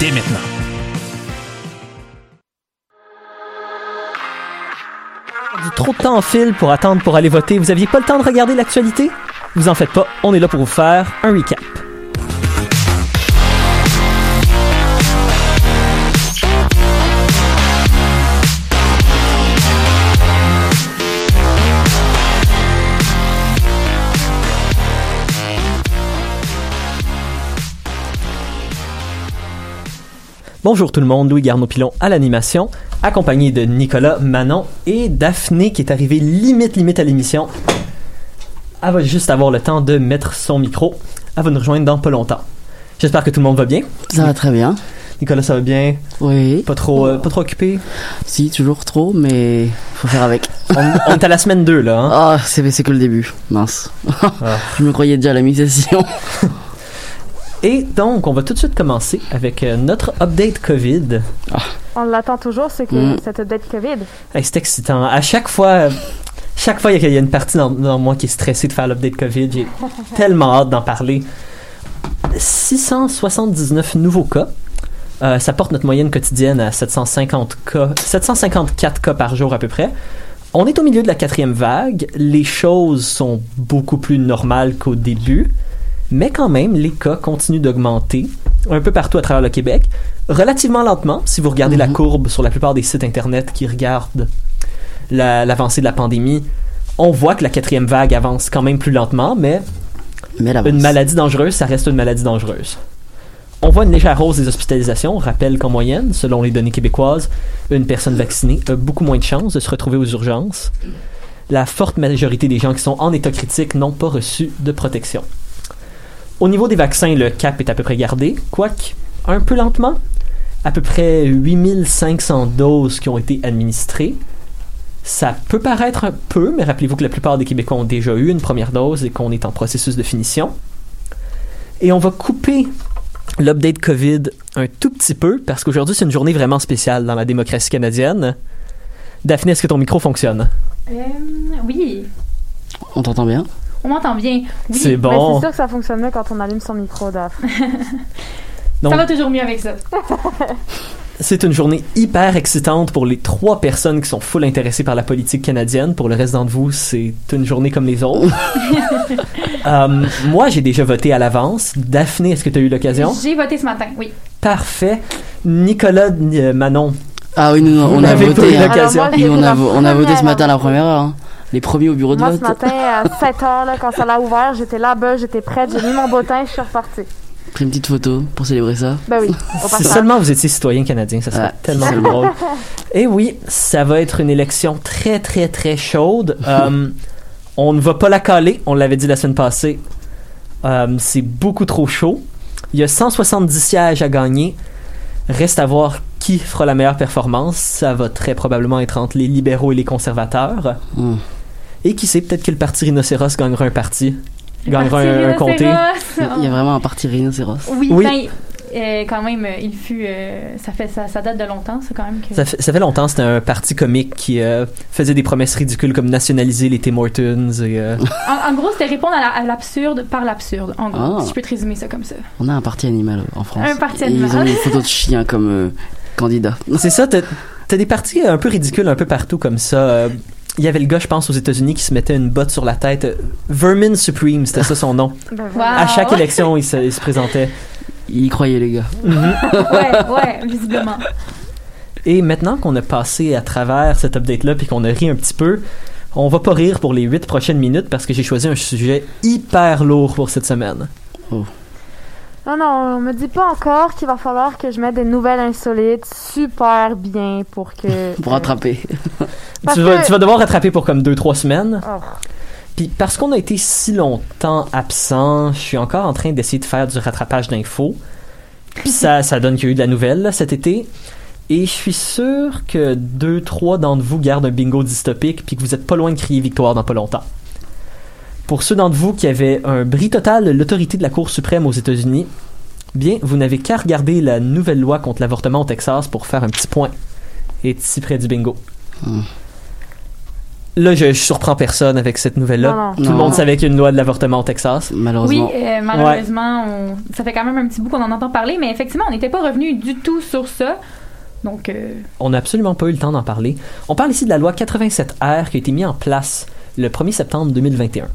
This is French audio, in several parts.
dès maintenant. Trop de temps en fil pour attendre pour aller voter. Vous aviez pas le temps de regarder l'actualité? Vous en faites pas, on est là pour vous faire un recap. Bonjour tout le monde, Louis Garneau-Pilon à l'animation, accompagné de Nicolas, Manon et Daphné qui est arrivée limite limite à l'émission. Elle va juste avoir le temps de mettre son micro. Elle va nous rejoindre dans pas longtemps. J'espère que tout le monde va bien. Ça va très bien. Nicolas, ça va bien? Oui. Pas trop, euh, pas trop occupé? Si, toujours trop, mais faut faire avec. On, on est à la semaine 2 là, hein? Ah, c'est c'est que le début. Mince. Je me croyais déjà à la mi-session. Et donc, on va tout de suite commencer avec euh, notre update COVID. On l'attend toujours, c'est que Mm. cette update COVID. Hey, c'est excitant. À chaque fois, euh, chaque fois, il y a- il y, a une partie dans, dans moi qui est stressée de faire l'update COVID. J'ai tellement hâte d'en parler. 679 nouveaux cas. Euh, ça porte notre moyenne quotidienne à 750 cas, 754 cas par jour à peu près. On est au milieu de la quatrième vague. Les choses sont beaucoup plus normales qu'au début. Mais quand même, les cas continuent d'augmenter un peu partout à travers le Québec. Relativement lentement, si vous regardez la Mhm. courbe sur la plupart des sites Internet qui regardent la- l'avancée de la pandémie, on voit que la quatrième vague avance quand même plus lentement, mais Mais une maladie dangereuse, ça reste une maladie dangereuse. On voit une légère hausse des hospitalisations. On rappelle qu'en moyenne, selon les données québécoises, une personne vaccinée a beaucoup moins de chances de se retrouver aux urgences. La forte majorité des gens qui sont en état critique n'ont pas reçu de protection. Au niveau des vaccins, le cap est à peu près gardé, quoique un peu lentement. À peu près 8500 doses qui ont été administrées. Ça peut paraître un peu, mais rappelez-vous que la plupart des Québécois ont déjà eu une première dose et qu'on est en processus de finition. Et on va couper l'update COVID un tout petit peu parce qu'aujourd'hui c'est une journée vraiment spéciale dans la démocratie canadienne. Daphné, est-ce que ton micro fonctionne? Euh, oui, On t'entend bien? On m'entend bien. Oui, C'est Mais bon. c'est sûr que ça fonctionne mieux quand on allume son micro, Daph. Donc, ça va toujours mieux avec ça. c'est une journée hyper excitante pour les trois personnes qui sont full intéressées par la politique canadienne. Pour le reste d'entre vous, c'est une journée comme les autres. Euh, moi, j'ai déjà voté à l'avance. Daphné, est-ce que tu as eu l'occasion? J'ai voté ce matin, oui. Parfait. Nicolas, euh, Manon, Ah oui, nous, on a voté. hein. l'occasion. Alors, moi, Et on a, la vo- on a voté ce matin à la première heure. hein. Les premiers au bureau de Moi, vote. ce matin, à 7 h, là, quand ça l'a ouvert, j'étais là-bas, j'étais prête, j'ai mis mon bottin, je suis repartie. Pris une petite photo pour célébrer ça. Ben oui, si seulement vous étiez citoyen canadien, ça serait tellement drôle. Et oui, ça va être une élection très, très, très chaude. Euh, on ne va pas la caler, on l'avait dit la semaine passée. Euh, c'est beaucoup trop chaud. Il y a 170 sièges à gagner. Reste à voir qui fera la meilleure performance. Ça va très probablement être entre les libéraux et les conservateurs. Hmm. Et qui sait, peut-être que le parti Rhinocéros gagnera un parti. Gagnera un, un comté. Il y a vraiment un parti rhinocéros. Oui, Oui. ben, euh, quand même, euh, il fut. euh, ça, fait, ça, ça date de longtemps, c'est quand même que. Ça fait, ça fait longtemps, c'était un parti comique qui euh, faisait des promesses ridicules comme nationaliser les Tim Hortons et... euh, En, en gros, c'était répondre à la- à l'absurde par l'absurde, en gros. Ah. Si je peux te résumer ça comme ça. On a un parti animal en France. Un parti Et animal. Ils ont mis une photo de chien comme euh, candidat. C'est ça, t'as t'as des partis un peu ridicules un peu partout comme ça. Il y avait le gars, je pense, aux États-Unis qui se mettait une botte sur la tête. Vermin Supreme, c'était ça son nom. Ben Wow. voilà. À chaque élection, il se, il se présentait. Ils y croyaient, les gars. ouais, ouais, visiblement. Et maintenant qu'on a passé à travers cette update-là puis qu'on a ri un petit peu, on va pas rire pour les huit prochaines minutes parce que j'ai choisi un sujet hyper lourd pour cette semaine. Non, non, on me dit pas encore qu'il va falloir que je mette des nouvelles insolites super bien pour que. Pour rattraper. Tu vas, que- tu vas devoir rattraper pour comme deux, trois semaines. Oh. Puis parce qu'on a été si longtemps absent, je suis encore en train d'essayer de faire du rattrapage d'infos. Puis ça, ça donne qu'il y a eu de la nouvelle là, cet été. Et je suis sûr que deux, trois d'entre vous gardent un bingo dystopique puis que vous êtes pas loin de crier victoire dans pas longtemps. Pour ceux d'entre vous qui avaient un bris total de l'autorité de la Cour suprême aux États-Unis, bien, vous n'avez qu'à regarder la nouvelle loi contre l'avortement au Texas pour faire un petit point. Et si près du bingo. Hmm. Là, je, je surprends personne avec cette nouvelle-là. Non. Tout le Non. monde savait qu'il y a une loi de l'avortement au Texas. Oui, Malheureusement. euh, malheureusement, on- ça fait quand même un petit bout qu'on en entend parler, mais effectivement, on n'était pas revenu du tout sur ça. Donc, euh, On n'a absolument pas eu le temps d'en parler. On parle ici de la loi 87R qui a été mise en place le 1er septembre 2021.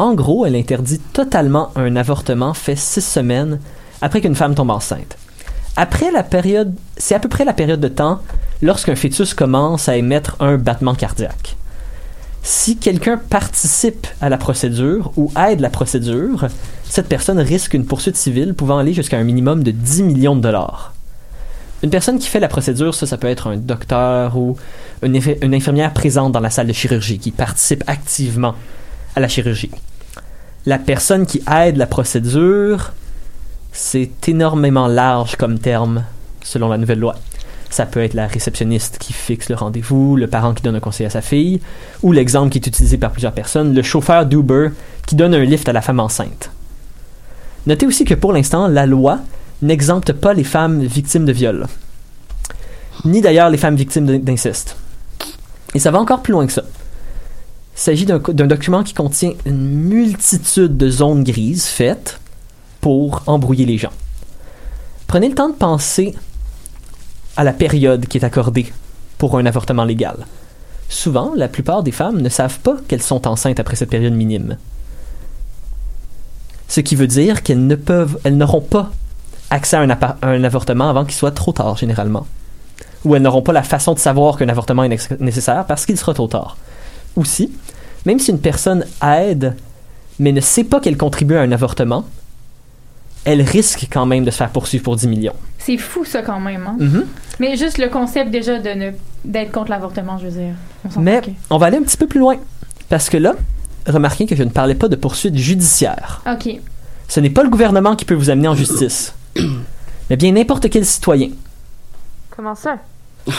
En gros, elle interdit totalement un avortement fait six semaines après qu'une femme tombe enceinte. Après la période, c'est à peu près la période de temps lorsqu'un fœtus commence à émettre un battement cardiaque. Si quelqu'un participe à la procédure ou aide la procédure, cette personne risque une poursuite civile pouvant aller jusqu'à un minimum de 10 millions de dollars. Une personne qui fait la procédure, ça, ça peut être un docteur ou une, inf- une infirmière présente dans la salle de chirurgie qui participe activement à la chirurgie. La personne qui aide la procédure, c'est énormément large comme terme selon la nouvelle loi. Ça peut être la réceptionniste qui fixe le rendez-vous, le parent qui donne un conseil à sa fille, ou l'exemple qui est utilisé par plusieurs personnes, le chauffeur d'Uber qui donne un lift à la femme enceinte. Notez aussi que pour l'instant, la loi n'exempte pas les femmes victimes de viol, ni d'ailleurs les femmes victimes d'in- d'inceste. Et ça va encore plus loin que ça. Il s'agit d'un document qui contient une multitude de zones grises faites pour embrouiller les gens. Prenez le temps de penser à la période qui est accordée pour un avortement légal. Souvent, la plupart des femmes ne savent pas qu'elles sont enceintes après cette période minime. Ce qui veut dire qu'elles ne peuvent, elles n'auront pas accès à un, avortement avant qu'il soit trop tard, généralement. Ou elles n'auront pas la façon de savoir qu'un avortement est nécessaire parce qu'il sera trop tard. Aussi, même si une personne aide, mais ne sait pas qu'elle contribue à un avortement, elle risque quand même de se faire poursuivre pour 10 millions. c'est fou ça quand même. Hein? Mhm. Mais juste le concept déjà de ne d'être contre l'avortement, je veux dire. On Mais on va aller un petit peu plus loin. Parce que là, remarquez que je ne parlais pas de poursuite judiciaire. Ok. Ce n'est pas le gouvernement qui peut vous amener en justice, mais bien n'importe quel citoyen. Comment ça?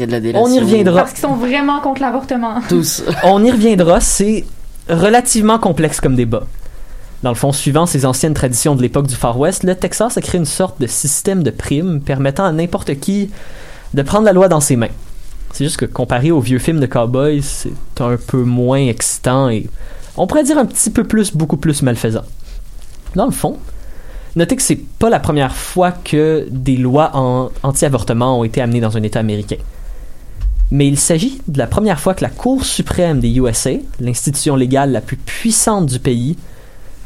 Il y a de la délation. On y reviendra. Parce qu'ils sont vraiment contre l'avortement. Tous. On y reviendra, c'est relativement complexe comme débat. Dans le fond, suivant ces anciennes traditions de l'époque du Far West, le Texas a créé une sorte de système de primes permettant à n'importe qui de prendre la loi dans ses mains. C'est juste que comparé aux vieux films de cowboys, c'est un peu moins excitant et on pourrait dire un petit peu plus, beaucoup plus malfaisant. Dans le fond, notez que c'est pas la première fois que des lois en- anti-avortement ont été amenées dans un État américain. Mais il s'agit de la première fois que la Cour suprême des USA, l'institution légale la plus puissante du pays,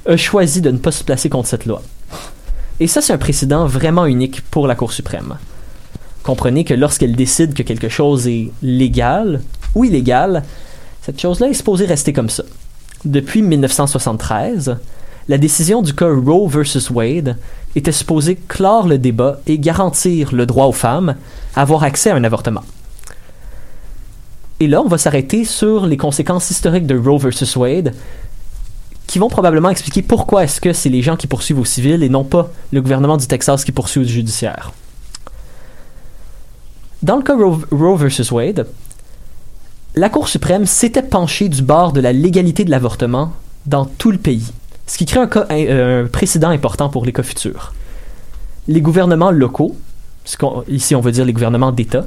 a choisi de ne pas se placer contre cette loi. Et ça, c'est un précédent vraiment unique pour la Cour suprême. Comprenez que lorsqu'elle décide que quelque chose est légal ou illégal, cette chose-là est supposée rester comme ça. Depuis 1973, la décision du cas Roe versus Wade était supposée clore le débat et garantir le droit aux femmes à avoir accès à un avortement. Et là, on va s'arrêter sur les conséquences historiques de Roe versus Wade, qui vont probablement expliquer pourquoi est-ce que c'est les gens qui poursuivent au civil et non pas le gouvernement du Texas qui poursuit au judiciaire. Dans le cas Roe, Roe Wade, la Cour suprême s'était penchée du bord de la légalité de l'avortement dans tout le pays, ce qui crée un, cas- un- un précédent important pour les cas futurs. Les gouvernements locaux, ici on veut dire les gouvernements d'État,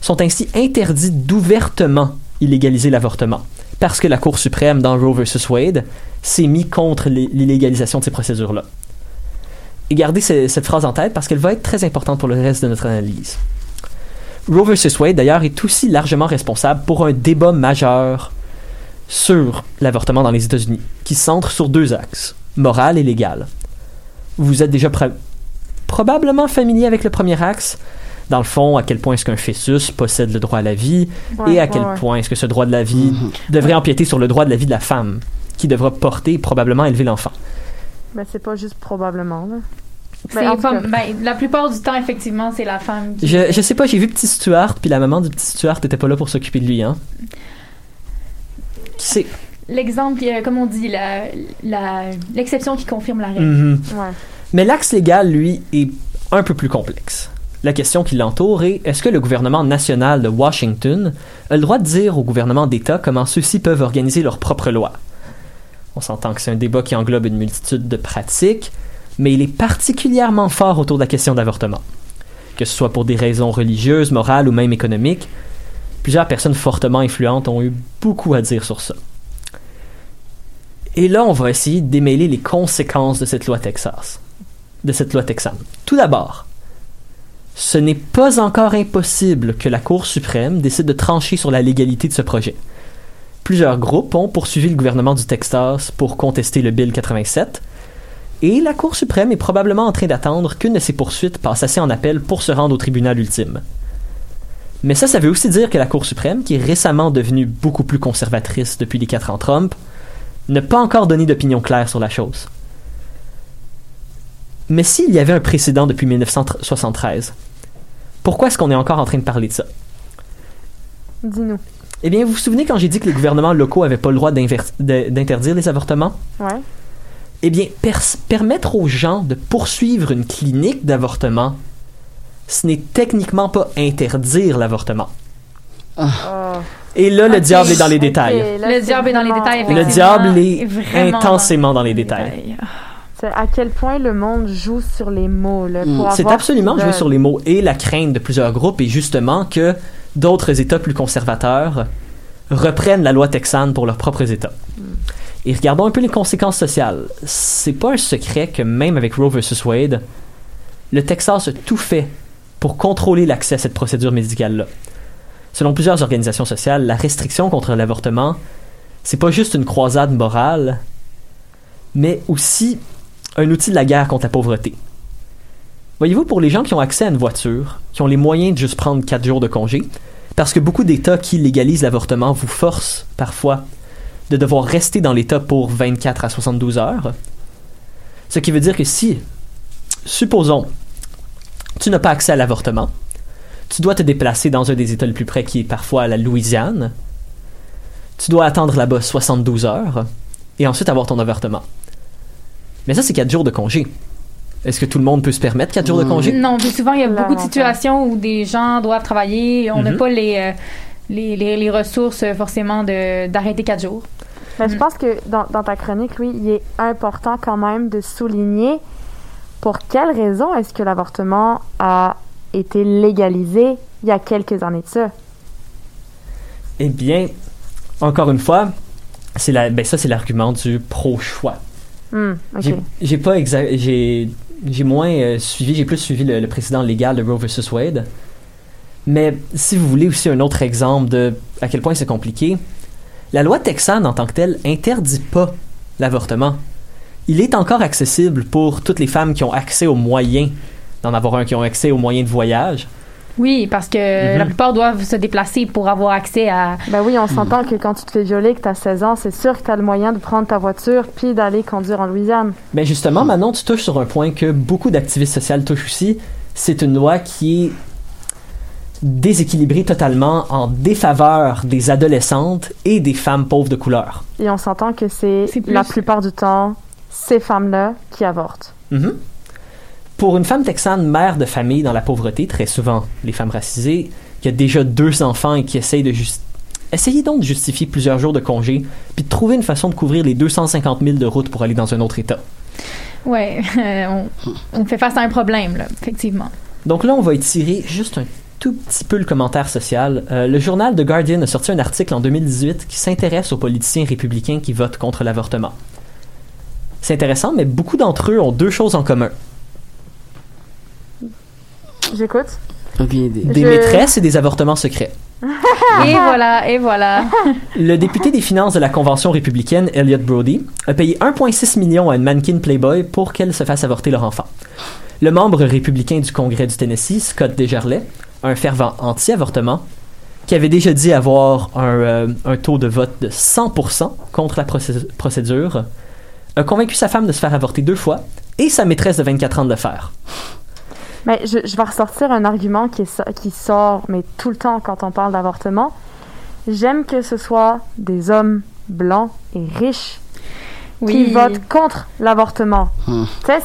sont ainsi interdits d'ouvertement illégaliser l'avortement, parce que la Cour suprême, dans Roe versus Wade, s'est mis contre l'é- l'illégalisation de ces procédures-là. Et gardez ce- cette phrase en tête parce qu'elle va être très importante pour le reste de notre analyse. Roe versus Wade, d'ailleurs, est aussi largement responsable pour un débat majeur sur l'avortement dans les États-Unis, qui centre sur deux axes, moral et légal. Vous êtes déjà pro- probablement familier avec le premier axe, dans le fond, à quel point est-ce qu'un fœtus possède le droit à la vie, Ouais, et à quel ouais. point est-ce que ce droit de la vie Mhm. devrait empiéter sur le droit de la vie de la femme, qui devra porter et probablement élever l'enfant. Ben, c'est pas juste probablement, là. Ben, ben, la plupart du temps, effectivement, c'est la femme qui. Je, je sais pas, j'ai vu petit Stuart, puis la maman du petit Stuart était pas là pour s'occuper de lui, hein. Qui sait? L'exemple, euh, comme on dit, la- la- l'exception qui confirme la règle. Mhm. Ouais. Mais l'axe légal, lui, est un peu plus complexe. La question qui l'entoure est est-ce que le gouvernement national de Washington a le droit de dire au gouvernement d'État comment ceux-ci peuvent organiser leurs propres lois? On s'entend que c'est un débat qui englobe une multitude de pratiques, mais il est particulièrement fort autour de la question d'avortement. Que ce soit pour des raisons religieuses, morales ou même économiques, plusieurs personnes fortement influentes ont eu beaucoup à dire sur ça. Et là, on va essayer démêler les conséquences de cette loi Texas, de cette loi texane. Tout d'abord, ce n'est pas encore impossible que la Cour suprême décide de trancher sur la légalité de ce projet. Plusieurs groupes ont poursuivi le gouvernement du Texas pour contester le Bill 87, et la Cour suprême est probablement en train d'attendre qu'une de ces poursuites passe assez en appel pour se rendre au tribunal ultime. Mais ça, ça veut aussi dire que la Cour suprême, qui est récemment devenue beaucoup plus conservatrice depuis les quatre ans Trump, n'a pas encore donné d'opinion claire sur la chose. Mais s'il y avait un précédent depuis 1973, pourquoi est-ce qu'on est encore en train de parler de ça? Dis-nous. Eh bien, vous vous souvenez quand j'ai dit que les gouvernements locaux n'avaient pas le droit d'interdire les avortements? Ouais. Eh bien, permettre aux gens de poursuivre une clinique d'avortement, ce n'est techniquement pas interdire l'avortement. Ah. Et là, le diable est dans les détails. là, Le diable est dans les détails, Le diable est intensément dans les détails. C'est à quel point le monde joue sur les mots. Là, pour C'est avoir absolument jouer sur les mots et la crainte de plusieurs groupes est justement que d'autres États plus conservateurs reprennent la loi texane pour leurs propres États. Et regardons un peu les conséquences sociales. C'est pas un secret que même avec Roe vs Wade, le Texas a tout fait pour contrôler l'accès à cette procédure médicale-là. Selon plusieurs organisations sociales, la restriction contre l'avortement, c'est pas juste une croisade morale, mais aussi un outil de la guerre contre la pauvreté. Voyez-vous, pour les gens qui ont accès à une voiture, qui ont les moyens de juste prendre 4 jours de congé, parce que beaucoup d'États qui légalisent l'avortement vous forcent parfois de devoir rester dans l'État pour 24 à 72 heures, ce qui veut dire que si, supposons, tu n'as pas accès à l'avortement, tu dois te déplacer dans un des États les plus près qui est parfois la Louisiane, tu dois attendre là-bas 72 heures, et ensuite avoir ton avortement. Mais ça, c'est 4 jours de congé. Est-ce que tout le monde peut se permettre 4 jours de congé? Non, puis souvent, il y a beaucoup de situations où des gens doivent travailler. On n'a Mhm. pas les, euh, les, les, les ressources, euh, forcément, de- d'arrêter quatre jours. Mais je Mm. pense que dans, dans ta chronique, Louis, il est important quand même de souligner pour quelle raison est-ce que l'avortement a été légalisé il y a quelques années de ça. Eh bien, encore une fois, c'est la, ben ça c'est l'argument du pro-choix. Hmm. J'ai- pas exa- j'ai moins euh, suivi, j'ai plus suivi le, précédent légal de Roe vs Wade. Mais si vous voulez aussi un autre exemple de à quel point c'est compliqué, la loi texane en tant que telle interdit pas l'avortement. Il est encore accessible pour toutes les femmes qui ont accès aux moyens d'en avoir un, qui ont accès aux moyens de voyage. Oui, parce que Mhm. la plupart doivent se déplacer pour avoir accès à. Ben oui, on s'entend que quand tu te fais violer, que tu as 16 ans, c'est sûr que tu as le moyen de prendre ta voiture puis d'aller conduire en Louisiane. Ben justement, Manon, tu touches sur un point que beaucoup d'activistes sociaux touchent aussi. C'est une loi qui est déséquilibrée totalement en défaveur des adolescentes et des femmes pauvres de couleur. Et on s'entend que c'est la plupart du temps ces femmes-là qui avortent. Mhm. Pour une femme texane, mère de famille dans la pauvreté, très souvent les femmes racisées, qui a déjà deux enfants et qui essaye de juste Essayez donc de justifier plusieurs jours de congé, puis de trouver une façon de couvrir les 250 000 de route pour aller dans un autre État. Ouais, on, on fait face à un problème, là, effectivement. Donc là, on va étirer juste un tout petit peu le commentaire social. Euh, le journal The Guardian a sorti un article en 2018 qui s'intéresse aux politiciens républicains qui votent contre l'avortement. C'est intéressant, mais beaucoup d'entre eux ont deux choses en commun. J'écoute. Aucune idée. Des Je- maîtresses et des avortements secrets. Et voilà, et voilà. Le député des finances de la Convention républicaine, Elliot Brody, a payé 1,6 million à une mannequin Playboy pour qu'elle se fasse avorter leur enfant. Le membre républicain du Congrès du Tennessee, Scott Desjarlais, un fervent anti-avortement, qui avait déjà dit avoir un, euh, un taux de vote de 100% contre la procé- procédure, a convaincu sa femme de se faire avorter deux fois et sa maîtresse de 24 ans de le faire. Mais je, je vais ressortir un argument qui, est qui sort mais tout le temps quand on parle d'avortement. J'aime que ce soit des hommes blancs et riches Oui. qui votent contre l'avortement. Hmm. Sais,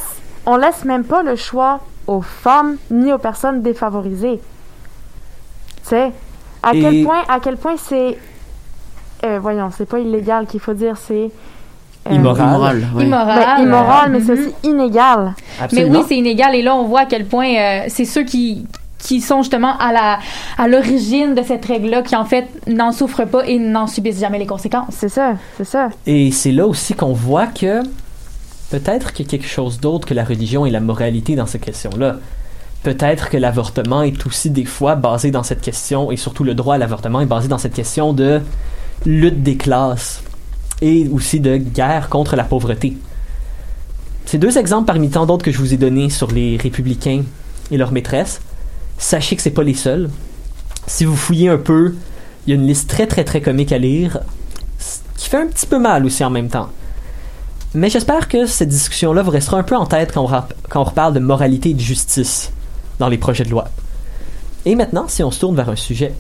On laisse même pas le choix aux femmes ni aux personnes défavorisées. Tu sais, à Et- quel point, à quel point c'est, euh, voyons, c'est pas illégal qu'il faut dire, c'est euh, Immoral. Immoral, ouais. Immoral. ben, immoral, mais c'est Mhm. aussi inégal. Mais Absolument. oui, c'est inégal. Et là, on voit à quel point euh, c'est ceux qui qui sont justement à la à l'origine de cette règle-là, qui en fait n'en souffrent pas et n'en subissent jamais les conséquences. C'est ça, c'est ça. Et c'est là aussi qu'on voit que peut-être qu'il y a quelque chose d'autre que la religion et la moralité dans cette question-là. Peut-être que l'avortement est aussi des fois basé dans cette question, et surtout le droit à l'avortement est basé dans cette question de lutte des classes et aussi de guerre contre la pauvreté. Ces deux exemples parmi tant d'autres que je vous ai donnés sur les républicains et leurs maîtresses, sachez que c'est pas les seuls. Si vous fouillez un peu, il y a une liste très très très comique à lire qui fait un petit peu mal aussi en même temps. Mais j'espère que cette discussion-là vous restera un peu en tête quand on, quand on reparle de moralité et de justice dans les projets de loi. Et maintenant, si on se tourne vers un sujet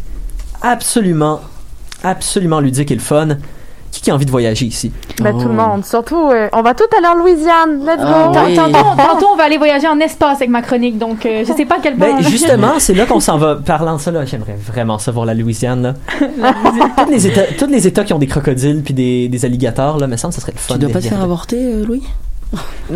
absolument, absolument ludique et le fun, qui, qui a envie de voyager ici? Ben, Oh. tout le monde. Surtout, euh, on va tout aller en Louisiane. Let's Ah, go! oui. Tantôt, tantôt, on va aller voyager en espace avec ma chronique, donc euh, je sais pas à quel point. Ben, justement, c'est là qu'on s'en va. Parlant de ça, là, j'aimerais vraiment savoir la Louisiane. Là. tous, les états, tous les États qui ont des crocodiles puis des, des alligators, là, me semble que ça serait le fun. Tu dois pas te faire avorter, euh, Louis?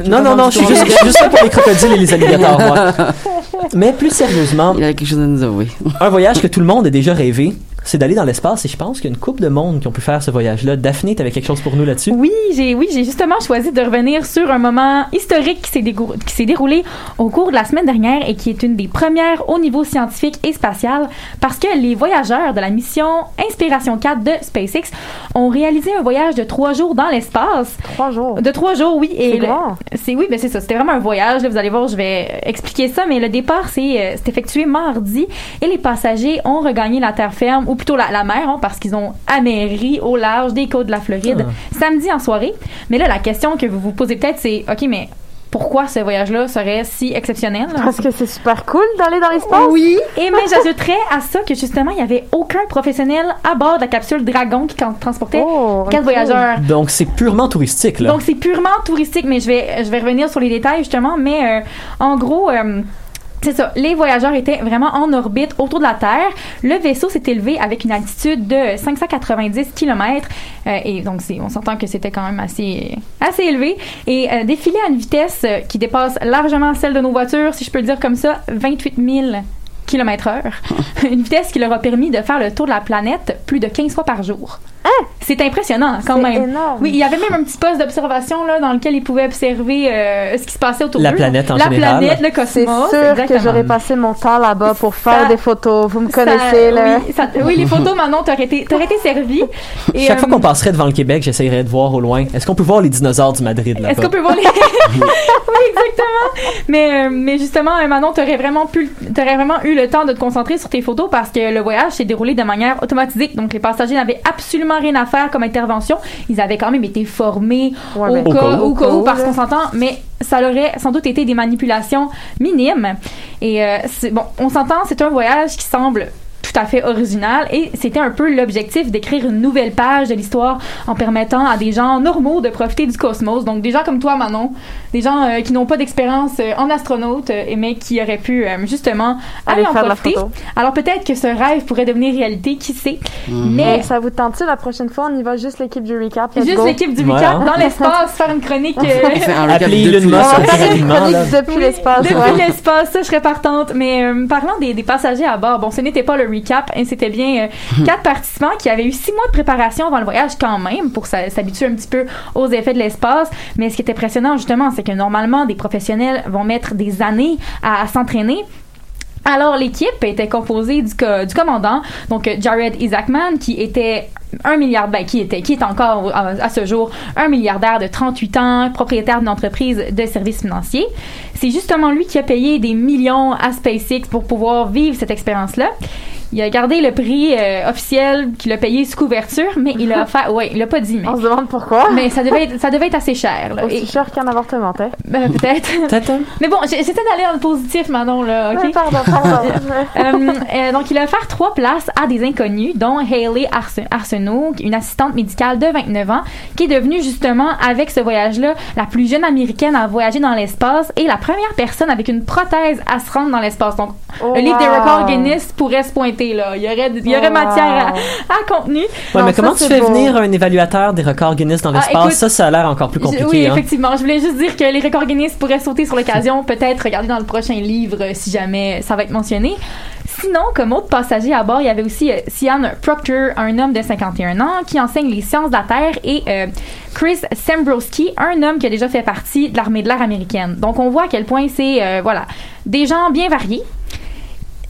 Non, non, non, je suis juste, je suis juste là pour les crocodiles et les alligators, moi. Mais plus sérieusement, Il a quelque chose à nous avouer. un voyage que tout le monde a déjà rêvé, c'est d'aller dans l'espace et je pense qu'il y a une couple de monde qui ont pu faire ce voyage-là. Daphné, t'avais quelque chose pour nous là-dessus? Oui, j'ai oui, j'ai justement choisi de revenir sur un moment historique qui s'est dégou- qui s'est déroulé au cours de la semaine dernière et qui est une des premières au niveau scientifique et spatial parce que les voyageurs de la mission Inspiration 4 de SpaceX ont réalisé un voyage de trois jours dans l'espace. Trois jours? De trois jours, oui. Et C'est le- grand. c'est oui, ben c'est ça. C'était vraiment un voyage. Là, vous allez voir, je vais expliquer ça. Mais le départ, c'est euh, c'est effectué mardi et les passagers ont regagné la terre ferme ou plutôt la, la mer, hein, parce qu'ils ont améri au large des côtes de la Floride samedi en soirée. Mais là, la question que vous vous posez peut-être, c'est ok, mais pourquoi ce voyage-là serait si exceptionnel? Parce que c'est super cool d'aller dans l'espace. oui, et mais j'ajouterais à ça que justement, il y avait aucun professionnel à bord de la capsule Dragon qui transportait Oh, quatre voyageurs. Donc c'est purement touristique, là. Donc c'est purement touristique, mais je vais je vais revenir sur les détails justement, mais euh, en gros. euh, c'est ça, les voyageurs étaient vraiment en orbite autour de la Terre. Le vaisseau s'est élevé avec une altitude de 590 km et donc on s'entend que c'était quand même assez assez élevé et euh, défilé à une vitesse euh, qui dépasse largement celle de nos voitures, si je peux le dire comme ça, 28 000 km heure. une vitesse qui leur a permis de faire le tour de la planète plus de 15 fois par jour. C'est impressionnant quand C'est même. énorme. Oui, il y avait même un petit poste d'observation là dans lequel ils pouvaient observer euh, ce qui se passait autour La d'eux. planète en la général. planète, le C'est cosmos. sûr que j'aurais passé mon temps là-bas pour faire Ça- des photos. Vous me Ça- connaissez, là. Oui, ça- oui, les photos, Manon, t'aurais été, t'aurais été servi. Et, Chaque euh, fois qu'on passerait devant le Québec, j'essayerais de voir au loin. Est-ce qu'on peut voir les dinosaures du Madrid là-bas? Est-ce qu'on peut voir les... oui, exactement. Mais, euh, mais justement, euh, Manon, t'aurais vraiment pu, t'aurais vraiment eu le temps de te concentrer sur tes photos parce que le voyage s'est déroulé de manière automatique. Donc, les passagers n'avaient absolument rien à faire comme intervention. Ils avaient quand même été formés Ouais, au, ben, Au cas, où. au cas où, Au cas parce qu'on s'entend, mais ça aurait sans doute été des manipulations minimes. Et euh, bon, on s'entend, c'est un voyage qui semble tout à fait original et c'était un peu l'objectif d'écrire une nouvelle page de l'histoire en permettant à des gens normaux de profiter du cosmos. Donc des gens comme toi Manon, des gens euh, qui n'ont pas d'expérience euh, en astronaute euh, mais qui auraient pu euh, justement aller, Aller en faire de la profiter. photo. Alors peut-être que ce rêve pourrait devenir réalité, qui sait. Mais Hey, ça vous tente-tu la prochaine fois? On y va juste l'équipe du recap. Let's juste l'équipe du Ouais, Recap hein. dans l'espace faire une chronique euh, un recap depuis chronique depuis l'espace. Depuis ouais. l'espace, ça, je serais partante. Mais euh, parlant des, des passagers à bord, bon, ce n'était pas le recap, hein, c'était bien euh, quatre participants qui avaient eu six mois de préparation avant le voyage quand même pour s'habituer un petit peu aux effets de l'espace. Mais ce qui est impressionnant justement, c'est que normalement, des professionnels vont mettre des années à, s'entraîner. Alors, l'équipe était composée du, co- du commandant, donc euh, Jared Isaacman, qui était un milliard, ben, qui était, qui est encore à ce jour un milliardaire de 38 ans, propriétaire d'une entreprise de services financiers. C'est justement lui qui a payé des millions à SpaceX pour pouvoir vivre cette expérience-là. Il a gardé le prix euh, officiel qu'il a payé sous couverture, mais il a offert, ouais, il a pas dit, mais. On se demande pourquoi. Mais ça devait être, ça devait être assez cher, là. Aussi Et- cher qu'un avortement, t'es. ben, peut-être. Peut-être, hein? mais bon, j'essaie d'aller dans le positif, Manon, là, ok? Ouais, pardon, pardon. Euh, euh, donc, il a offert trois places à des inconnus, dont Hayley Arse- Arsenault, une assistante médicale de 29 ans, qui est devenue justement, avec ce voyage-là, la plus jeune américaine à voyager dans l'espace et la première personne avec une prothèse à se rendre dans l'espace. Donc, Oh, le livre des records Guinness pourrait se pointer, là. Il y aurait, il y aurait matière à, à contenu. Ouais, mais ça, comment tu fais beau. venir un évaluateur des records Guinness dans Ah, l'espace? écoute, ça, ça a l'air encore plus compliqué. oui, hein? effectivement. Je voulais juste dire que les records Guinness pourraient sauter sur l'occasion. Peut-être regarder dans le prochain livre euh, si jamais ça va être mentionné. Sinon, comme autre passager à bord, il y avait aussi euh, Sian Proctor, un homme de 51 ans qui enseigne les sciences de la Terre, et euh, Chris Sembrowski, un homme qui a déjà fait partie de l'armée de l'air américaine. Donc, on voit à quel point c'est, euh, voilà, des gens bien variés.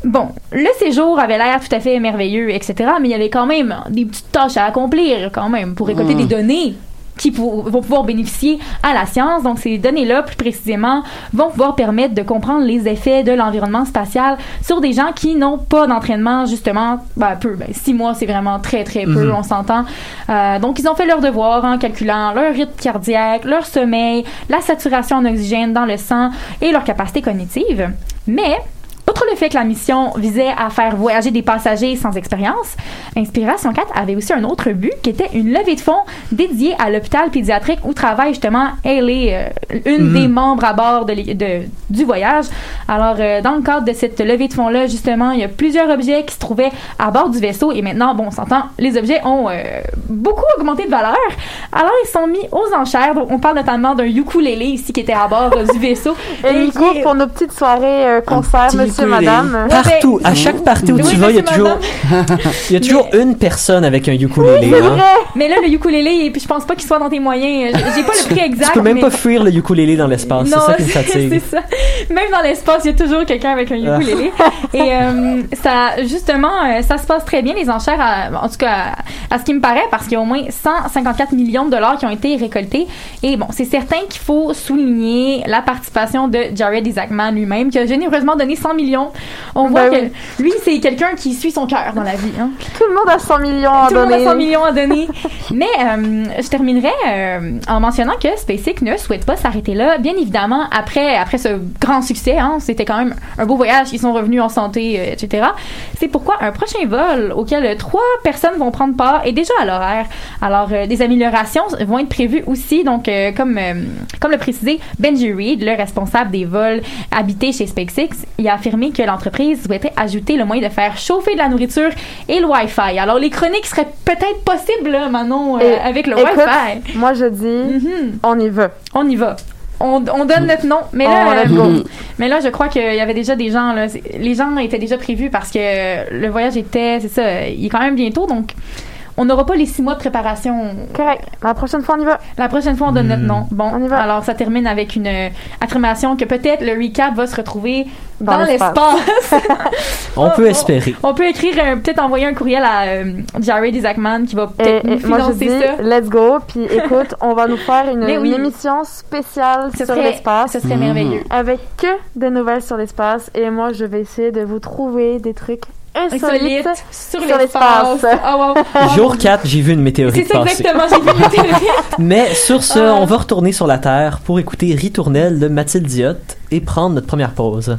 Bon, le séjour avait l'air tout à fait merveilleux, etc., mais il y avait quand même des petites tâches à accomplir, quand même, pour récolter Mm. des données qui pour- vont pouvoir bénéficier à la science. Donc, ces données-là, plus précisément, vont pouvoir permettre de comprendre les effets de l'environnement spatial sur des gens qui n'ont pas d'entraînement, justement, ben, peu. Ben, six mois, c'est vraiment très, très peu, Mhm. on s'entend. Euh, donc, ils ont fait leur devoir en calculant leur rythme cardiaque, leur sommeil, la saturation en oxygène dans le sang et leur capacité cognitive. Mais, Outre le fait que la mission visait à faire voyager des passagers sans expérience, Inspiration 4 avait aussi un autre but qui était une levée de fonds dédiée à l'hôpital pédiatrique où travaille justement Hayley, euh, une Mhm. des membres à bord de, l'é- de- du voyage. Alors, euh, dans le cadre de cette levée de fonds-là, justement, il y a plusieurs objets qui se trouvaient à bord du vaisseau et maintenant, bon, on s'entend, les objets ont euh, beaucoup augmenté de valeur. Alors, ils sont mis aux enchères. Donc, on parle notamment d'un ukulélé ici qui était à bord euh, du vaisseau. Et Nico, qui- pour nos petites soirées euh, concerts, petit monsieur, madame. Partout, à chaque partie où tu vas, il y a toujours, il y a toujours une personne avec un ukulélé. Hein. Mais là, le ukulélé, puis je pense pas qu'il soit dans tes moyens. J'ai pas le prix exact. Tu peux même mais- pas fuir le ukulélé dans l'espace. C'est Non, ça qui me c'est fatigue. c'est ça. Même dans l'espace, il y a toujours quelqu'un avec un Ah. ukulélé. Et euh, ça, justement, euh, ça se passe très bien les enchères, à- en tout cas à, à ce qui me paraît, parce qu'il y a au moins 154 millions de dollars qui ont été récoltés. Et bon, c'est certain qu'il faut souligner la participation de Jared Isaacman lui-même, qui a généreusement donné 100 millions. On voit Ben que lui, c'est quelqu'un qui suit son cœur dans la vie. Hein. Tout le monde a 100 millions à Tout le monde donner. a 100 millions à donner. Mais euh, je terminerai euh, en mentionnant que SpaceX ne souhaite pas s'arrêter là. Bien évidemment, après, après ce grand succès, hein, c'était quand même un beau voyage, ils sont revenus en santé, euh, etc. C'est pourquoi un prochain vol auquel trois personnes vont prendre part est déjà à l'horaire. Alors, des améliorations vont être prévues aussi. Donc, comme, comme le précisé Benji Reed, le responsable des vols habités chez SpaceX, il a affirmé que l'entreprise souhaitait ajouter le moyen de faire chauffer de la nourriture et le Wi-Fi. Alors, les chroniques seraient peut-être possibles, là, Manon, euh, avec le écoute, Wi-Fi. Moi, je dis, Mhm. on y va. On y va. On, on donne notre nom. Mais On là, euh, mais là, je crois qu'il y avait déjà des gens. Là, les gens étaient déjà prévus parce que le voyage était, c'est ça, il est quand même bientôt. Donc, on n'aura pas les six mois de préparation. Correct. La prochaine fois, on y va. La prochaine fois, on donne notre Hmm. nom. Bon, On y va. alors ça termine avec une euh, affirmation que peut-être le recap va se retrouver Dans dans, l'espace. On Oh, peut espérer. on peut écrire, peut-être envoyer un courriel à euh, Jared Isaacman qui va Et, peut-être nous moi, je financer dis, ça. let's go. Puis écoute, on va nous faire une, Mais oui. une émission spéciale Ce sur l'espace. ce serait merveilleux. Avec que des nouvelles sur l'espace. Et moi, je vais essayer de vous trouver des trucs. Insolite sur, sur l'espace. Oh, wow. Jour 4, j'ai vu une C'est météorite ça passer. exactement, j'ai vu le télé. Mais sur ce, Ah. on va retourner sur la Terre pour écouter Ritournelle de Mathilde Diotte et prendre notre première pause.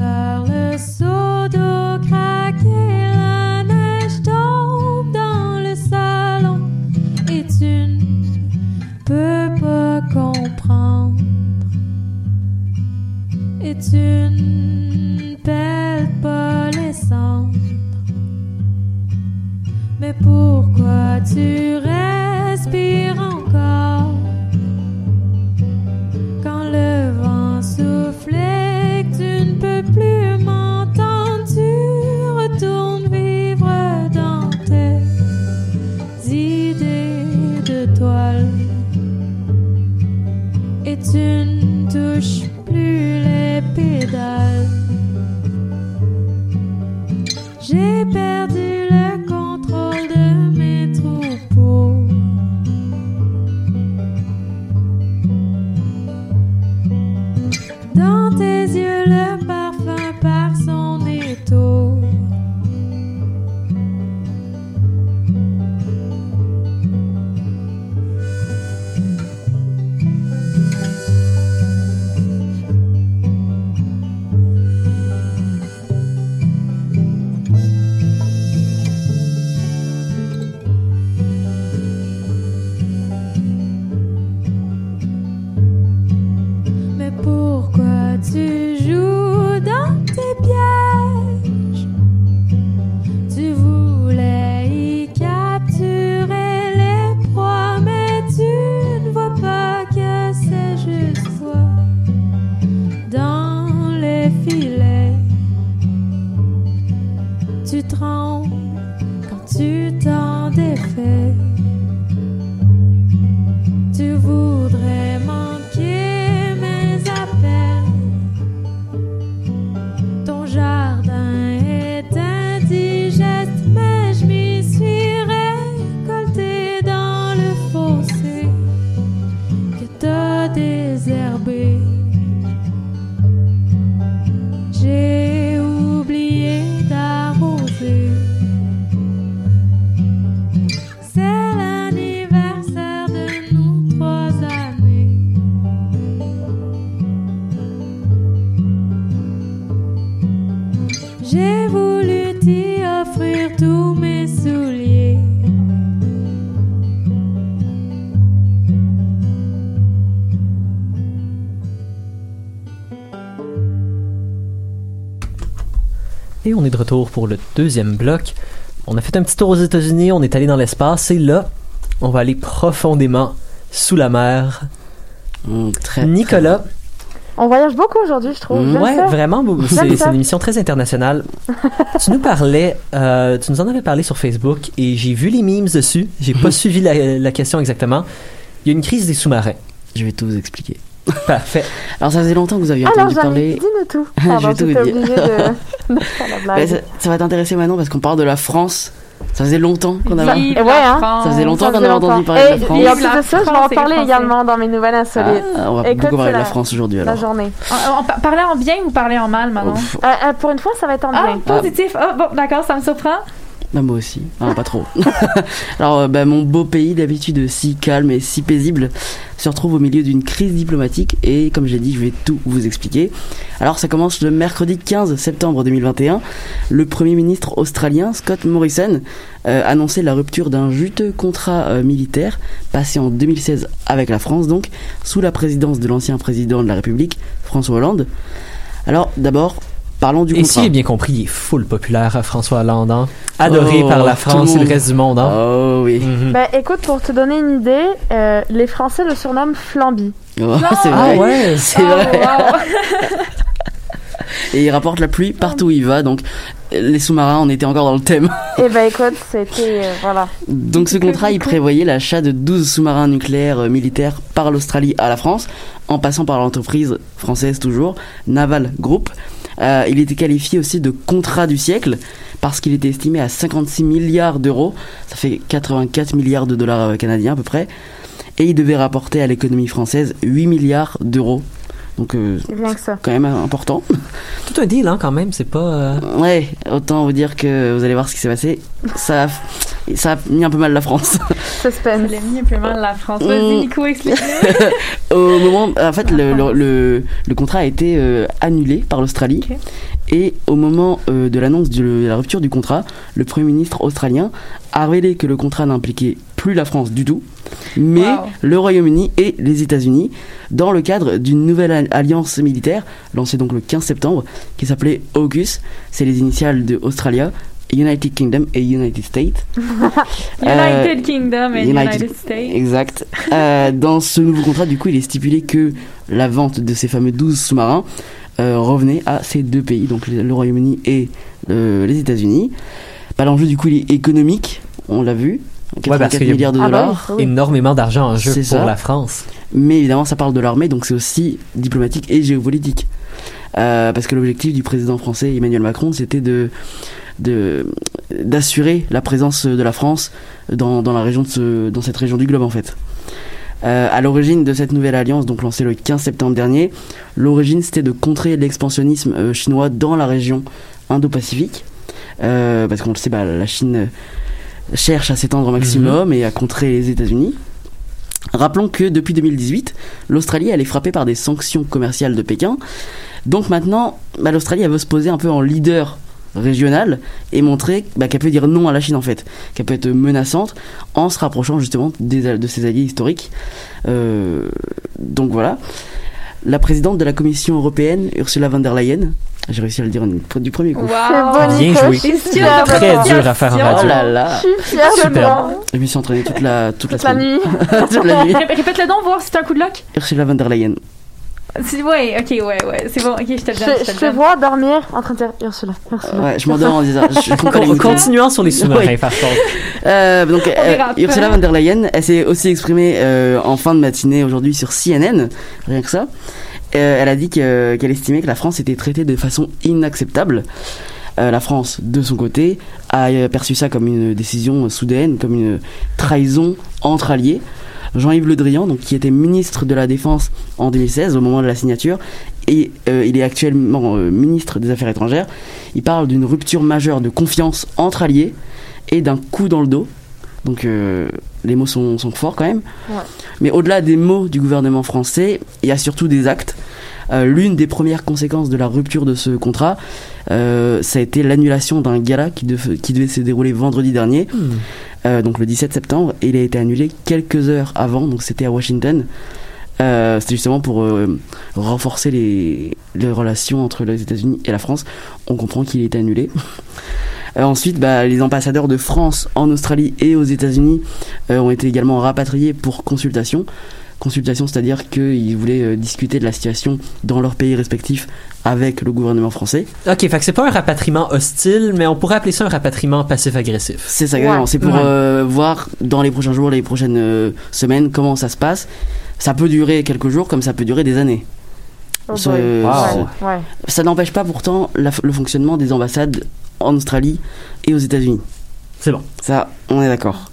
Le seau d'eau craque la neige tombe dans le salon et tu ne peux pas comprendre et tu ne pas les. Mais pourquoi tu respires on est de retour pour le deuxième bloc. On a fait un petit tour aux États-Unis, on est allé dans l'espace et là, on va aller profondément sous la mer. Hum, très, Nicolas, On voyage beaucoup aujourd'hui, je trouve. Mm. J'aime ouais, ça. vraiment, J'aime c'est une émission très internationale. tu nous parlais, euh, tu nous en avais parlé sur Facebook et j'ai vu les memes dessus. J'ai pas suivi la, la question exactement. Il y a une crise des sous-marins. Je vais tout vous expliquer. Parfait. Alors, ça faisait longtemps que vous aviez entendu parler. dis-nous tout. Je vais tout vous dire. de, de faire la Ouais, blague. ça, ça va t'intéresser maintenant parce qu'on parle de la France. Ça faisait longtemps qu'on avait. Ouais, la hein. Ça faisait longtemps qu'on avait entendu parler de la Et- France. Et en plus de ça, je vais France en et les parler Français. également dans mes nouvelles insolites. Ah, on va Écoute, beaucoup parler de la France aujourd'hui La alors. journée. On, on pa- parlait en bien ou parlait en mal? Ouf. Euh, euh, pour une fois, ça va être en Ah, bien. positif. Ah, bon, d'accord, ça me surprend. Bah, moi aussi. Pas trop. Alors, bah, mon beau pays, d'habitude si calme et si paisible, se retrouve au milieu d'une crise diplomatique et, comme j'ai dit, je vais tout vous expliquer. Alors, ça commence le mercredi 15 septembre 2021. Le Premier ministre australien, Scott Morrison, euh, annonçait la rupture d'un juteux contrat euh, militaire passé en 2016 avec la France, donc, sous la présidence de l'ancien président de la République, François Hollande. Alors, d'abord, parlons du Et contrat. si j'ai bien compris, il est full populaire à François Hollande. hein. Adoré Oh, par la France et le reste du monde. hein. Oh oui. Mhm. Ben, écoute, pour te donner une idée, euh, les Français le surnomment Flamby. Oh, c'est Ah vrai. ouais. C'est Ah, vrai. wow. Et il rapporte la pluie partout où il va. Donc, les sous-marins, on était encore dans le thème. Et ben, écoute, c'était. euh, voilà. Donc, ce contrat, il prévoyait l'achat de 12 sous-marins nucléaires euh, militaires par l'Australie à la France, en passant par l'entreprise française toujours, Naval Group. Euh, il était qualifié aussi de contrat du siècle parce qu'il était estimé à 56 milliards d'euros. Ça fait 84 milliards de dollars canadiens à peu près. Et il devait rapporter à l'économie française 8 milliards d'euros. Donc, euh, C'est rien que ça. quand même important. Tout un deal, hein, quand même. C'est pas. euh, Ouais, autant vous dire que vous allez voir ce qui s'est passé. Ça a, ça a mis un peu mal la France. Suspense. Elle a mis un peu mal la France. Vas-y, Mm. Nico, explique-nous. Au moment, en fait, le, le, le, le contrat a été euh, annulé par l'Australie. Et au moment euh, de l'annonce de la rupture du contrat, le Premier ministre australien a révélé que le contrat n'impliquait plus la France du tout, mais Wow. le Royaume-Uni et les États-Unis, dans le cadre d'une nouvelle al- alliance militaire lancée donc le 15 septembre, qui s'appelait AUKUS. C'est les initiales de Australia, United Kingdom et United States. Euh, United Kingdom et United- United States. Exact. Euh, dans ce nouveau contrat, du coup, il est stipulé que la vente de ces fameux 12 sous-marins euh, revenait à ces deux pays, donc le Royaume-Uni et euh, les États-Unis. Bah, L'enjeu, du coup, il est économique, on l'a vu. Ouais, parce 84 qu'il y a milliards de Ah bah oui, dollars. oui. Énormément d'argent en jeu pour ça. la France. Mais évidemment, ça parle de l'armée, donc c'est aussi diplomatique et géopolitique. Euh, parce que l'objectif du président français Emmanuel Macron, c'était de de- d'assurer la présence de la France dans, dans la région de ce, dans cette région du globe en fait. Euh, à l'origine de cette nouvelle alliance, donc lancée le 15 septembre dernier, l'origine c'était de contrer l'expansionnisme euh, chinois dans la région Indo-Pacifique, Euh, parce qu'on le sait, bah, la Chine euh, cherche à s'étendre au maximum et à contrer les États-Unis. Rappelons que depuis 2018, l'Australie elle est frappée par des sanctions commerciales de Pékin. Donc maintenant, bah, l'Australie elle veut se poser un peu en leader régional et montrer bah, qu'elle peut dire non à la Chine en fait, qu'elle peut être menaçante en se rapprochant justement des, de ses alliés historiques. Euh, donc voilà. La présidente de la Commission européenne, Ursula von der Leyen, j'ai réussi à le dire du premier coup. Wow. C'est bon, Bien joué. de Très dur à faire en Oh radio. là là, Je suis fière de Super. je me suis entraîné toute la toute la Toute la semaine. nuit. toute la nuit. Ré- Répète-le donc, voir si c'est un coup de lock. Ursula von der Leyen. Ouais, ok, ouais, ouais. C'est bon, ok, je te le Je, donne. je Je te le vois dormir en train de dire Ursula. Ursula. Ouais, je m'endors en disant. Je comprends pas Con- l'écouter. Continuons sur les sous-marins, Oui. par contre. Euh, donc On euh. Ursula von der Leyen, elle s'est aussi exprimée euh, en fin de matinée aujourd'hui sur CNN, rien que ça. Euh, elle a dit que- qu'elle estimait que la France était traitée de façon inacceptable. Euh, la France, de son côté, a euh, perçu ça comme une décision soudaine, comme une trahison entre alliés. Jean-Yves Le Drian, qui était ministre de la Défense en 2016 au moment de la signature, et il est actuellement ministre des Affaires étrangères, il parle d'une rupture majeure de confiance entre alliés et d'un coup dans le dos. Donc euh, les mots sont, sont forts quand même. Ouais. Mais au-delà des mots du gouvernement français, il y a surtout des actes. Euh, L'une des premières conséquences de la rupture de ce contrat, euh, ça a été l'annulation d'un gala qui, dev- qui devait se dérouler vendredi dernier, Hmm. euh, donc le 17 septembre, et il a été annulé quelques heures avant, donc c'était à Washington. Euh, c'était justement pour euh, renforcer les, les relations entre les États-Unis et la France. On comprend qu'il est annulé. Euh, ensuite, bah, les ambassadeurs de France en Australie et aux États-Unis euh, ont été également rapatriés pour consultation. Consultation, c'est-à-dire qu'ils voulaient euh, discuter de la situation dans leurs pays respectifs avec le gouvernement français. Ok, fait que c'est pas un rapatriement hostile, mais on pourrait appeler ça un rapatriement passif-agressif. C'est ça. Ouais. C'est pour Ouais. euh, voir dans les prochains jours, les prochaines euh, semaines, comment ça se passe. Ça peut durer quelques jours, comme ça peut durer des années. Oh Ce- boy. Wow. Ouais, ouais. Ça n'empêche pas pourtant la- le fonctionnement des ambassades en Australie et aux États-Unis. C'est bon. Ça, on est d'accord.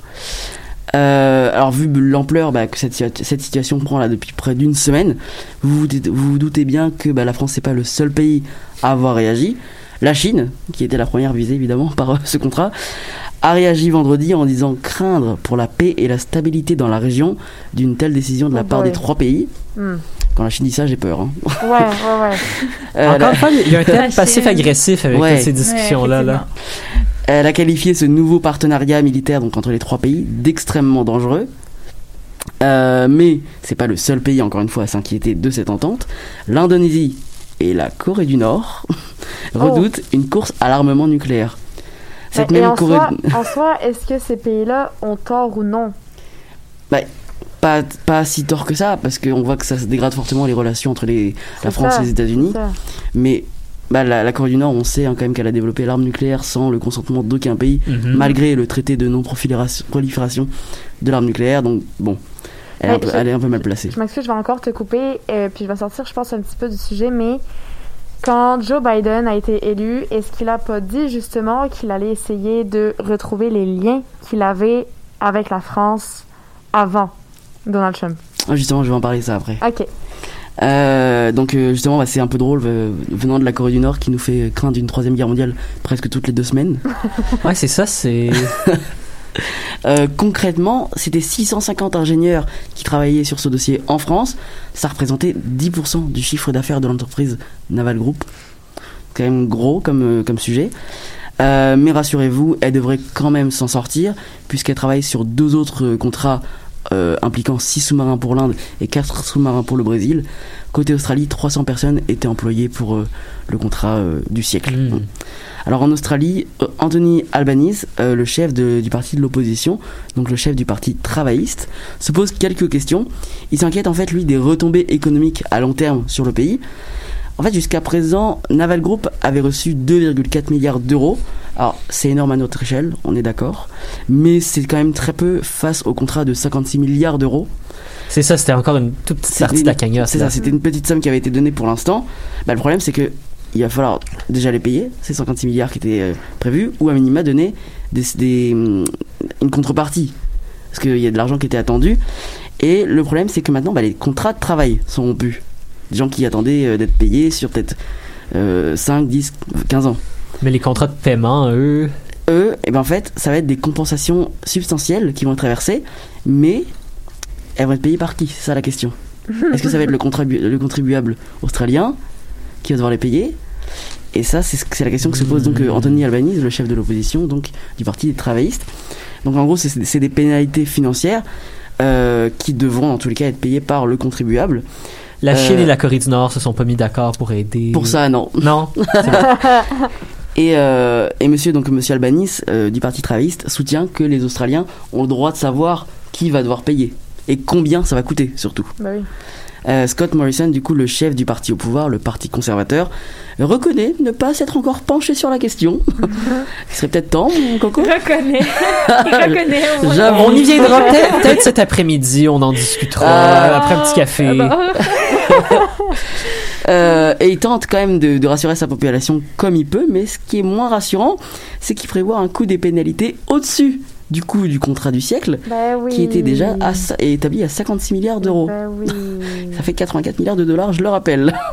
Euh, alors vu l'ampleur bah, que cette, cette situation prend là depuis près d'une semaine, vous vous, doutez- vous vous doutez bien que bah, la France n'est pas le seul pays à avoir réagi. La Chine, qui était la première visée évidemment par euh, ce contrat, a réagi vendredi en disant craindre pour la paix et la stabilité dans la région d'une telle décision de la Oh part boy. des trois pays. Hmm. Quand la Chine dit ça, j'ai peur. hein. Ouais, ouais, ouais. Euh, Encore la- une fois, il y a un thème passif-agressif avec Ouais. toutes ces discussions-là. Ouais, là. Elle a qualifié ce nouveau partenariat militaire donc entre les trois pays d'extrêmement dangereux. Euh, mais c'est pas le seul pays encore une fois à s'inquiéter de cette entente. L'Indonésie et la Corée du Nord redoutent une course à l'armement nucléaire. Cette et même en, Corée soi, en soi, est-ce que ces pays-là ont tort ou non? Pas pas si tort que ça parce qu'on voit que ça se dégrade fortement les relations entre les la France ça, et les États-Unis. Mais bah, la, la Corée du Nord, on sait hein, quand même qu'elle a développé l'arme nucléaire sans le consentement d'aucun pays. Mhm. malgré le traité de non-prolifération de l'arme nucléaire. Donc bon, elle est, un peu, je- elle est un peu mal placée. Je m'excuse, je vais encore te couper, euh, puis je vais sortir, je pense, un petit peu du sujet, mais quand Joe Biden a été élu, est-ce qu'il a pas dit justement qu'il allait essayer de retrouver les liens qu'il avait avec la France avant? Donald Trump? Ah, justement, je vais en parler ça après. Ok. Euh, donc euh, justement, bah, c'est un peu drôle euh, venant de la Corée du Nord qui nous fait craindre une troisième guerre mondiale presque toutes les deux semaines. Ouais, c'est ça, c'est. Euh, concrètement, c'était 650 ingénieurs qui travaillaient sur ce dossier en France. Ça représentait 10% du chiffre d'affaires de l'entreprise Naval Group. Quand même gros comme, euh, comme sujet. Euh, mais rassurez-vous, elle devrait quand même s'en sortir, puisqu'elle travaille sur deux autres euh, contrats euh, impliquant 6 sous-marins pour l'Inde et 4 sous-marins pour le Brésil. Côté Australie, 300 personnes étaient employées pour euh, le contrat euh, du siècle. Mm. Alors en Australie, Anthony Albanese, le chef de- du parti de l'opposition, donc le chef du parti travailliste, se pose quelques questions. Il s'inquiète en fait lui des retombées économiques à long terme sur le pays. En fait, jusqu'à présent, Naval Group avait reçu 2,4 milliards d'euros Alors, c'est énorme à notre échelle, on est d'accord, mais c'est quand même très peu face au contrat de 56 milliards d'euros. C'est ça, c'était encore une toute petite partie de la cagnotte. C'est ça, c'était une petite somme qui avait été donnée pour l'instant. Bah, le problème, c'est que il va falloir déjà les payer, ces 56 milliards qui étaient euh, prévus, ou à minima donner des, des, hum, une contrepartie. Parce qu'il y a de l'argent qui était attendu. Et le problème, c'est que maintenant, bah, les contrats de travail sont rompus. Des gens qui attendaient euh, d'être payés sur peut-être euh, 5, 10, 15 ans. Mais les contrats de paiement, eux, Eux, et ben en fait, ça va être des compensations substantielles qui vont être traversées, mais elles vont être payées par qui? C'est ça la question. Est-ce que ça va être le, contribu- le contribuable australien qui va devoir les payer? Et ça, c'est ce- c'est la question que se pose donc euh, Anthony Albanese, le chef de l'opposition, donc du parti des travaillistes. Donc en gros, c'est c'est des pénalités financières euh, qui devront en tous les cas être payées par le contribuable. La Euh, Chine et la Corée du Nord se sont pas mis d'accord pour aider. Pour ça, non. Non. Et, euh, et monsieur, donc, monsieur Albanese euh, du Parti travailliste soutient que les Australiens ont le droit de savoir qui va devoir payer et combien ça va coûter surtout. Bah oui. Euh, Scott Morrison, du coup le chef du parti au pouvoir, le Parti conservateur, reconnaît ne pas s'être encore penché sur la question. Il serait peut-être temps, mon coco. Reconnaît. J'avoue. On y viendra peut-être peut-être cet après-midi, on en discutera Ah. après un petit café. Ah bah. Euh, et il tente quand même de, de rassurer sa population comme il peut, mais ce qui est moins rassurant, c'est qu'il prévoit un coût des pénalités au-dessus du coût du contrat du siècle, Bah oui. qui était déjà à, établi à 56 milliards d'euros. Bah oui. Ça fait 84 milliards de dollars, je le rappelle.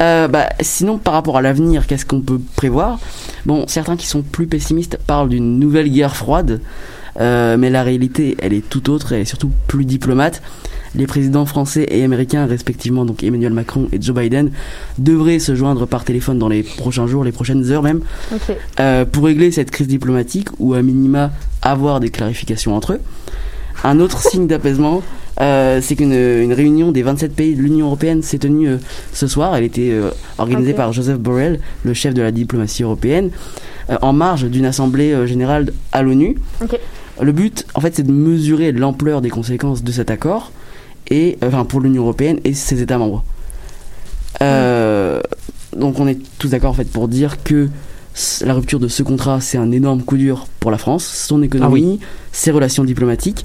Euh, bah, sinon, par rapport à l'avenir, qu'est-ce qu'on peut prévoir? Bon, certains qui sont plus pessimistes parlent d'une nouvelle guerre froide, euh, mais la réalité, elle est tout autre, elle est surtout plus diplomate. Les présidents français et américains, respectivement, donc Emmanuel Macron et Joe Biden, devraient se joindre par téléphone dans les prochains jours, les prochaines heures même, euh, pour régler cette crise diplomatique ou à minima avoir des clarifications entre eux. Un autre signe d'apaisement, euh, c'est qu'une une réunion des 27 pays de l'Union européenne s'est tenue euh, ce soir. Elle était euh, organisée par Joseph Borrell, le chef de la diplomatie européenne, en marge d'une assemblée générale à l'ONU. Le but, en fait, c'est de mesurer l'ampleur des conséquences de cet accord et enfin pour l'Union européenne et ses États membres. Euh, donc on est tous d'accord en fait pour dire que la rupture de ce contrat c'est un énorme coup dur pour la France, son économie, ses relations diplomatiques,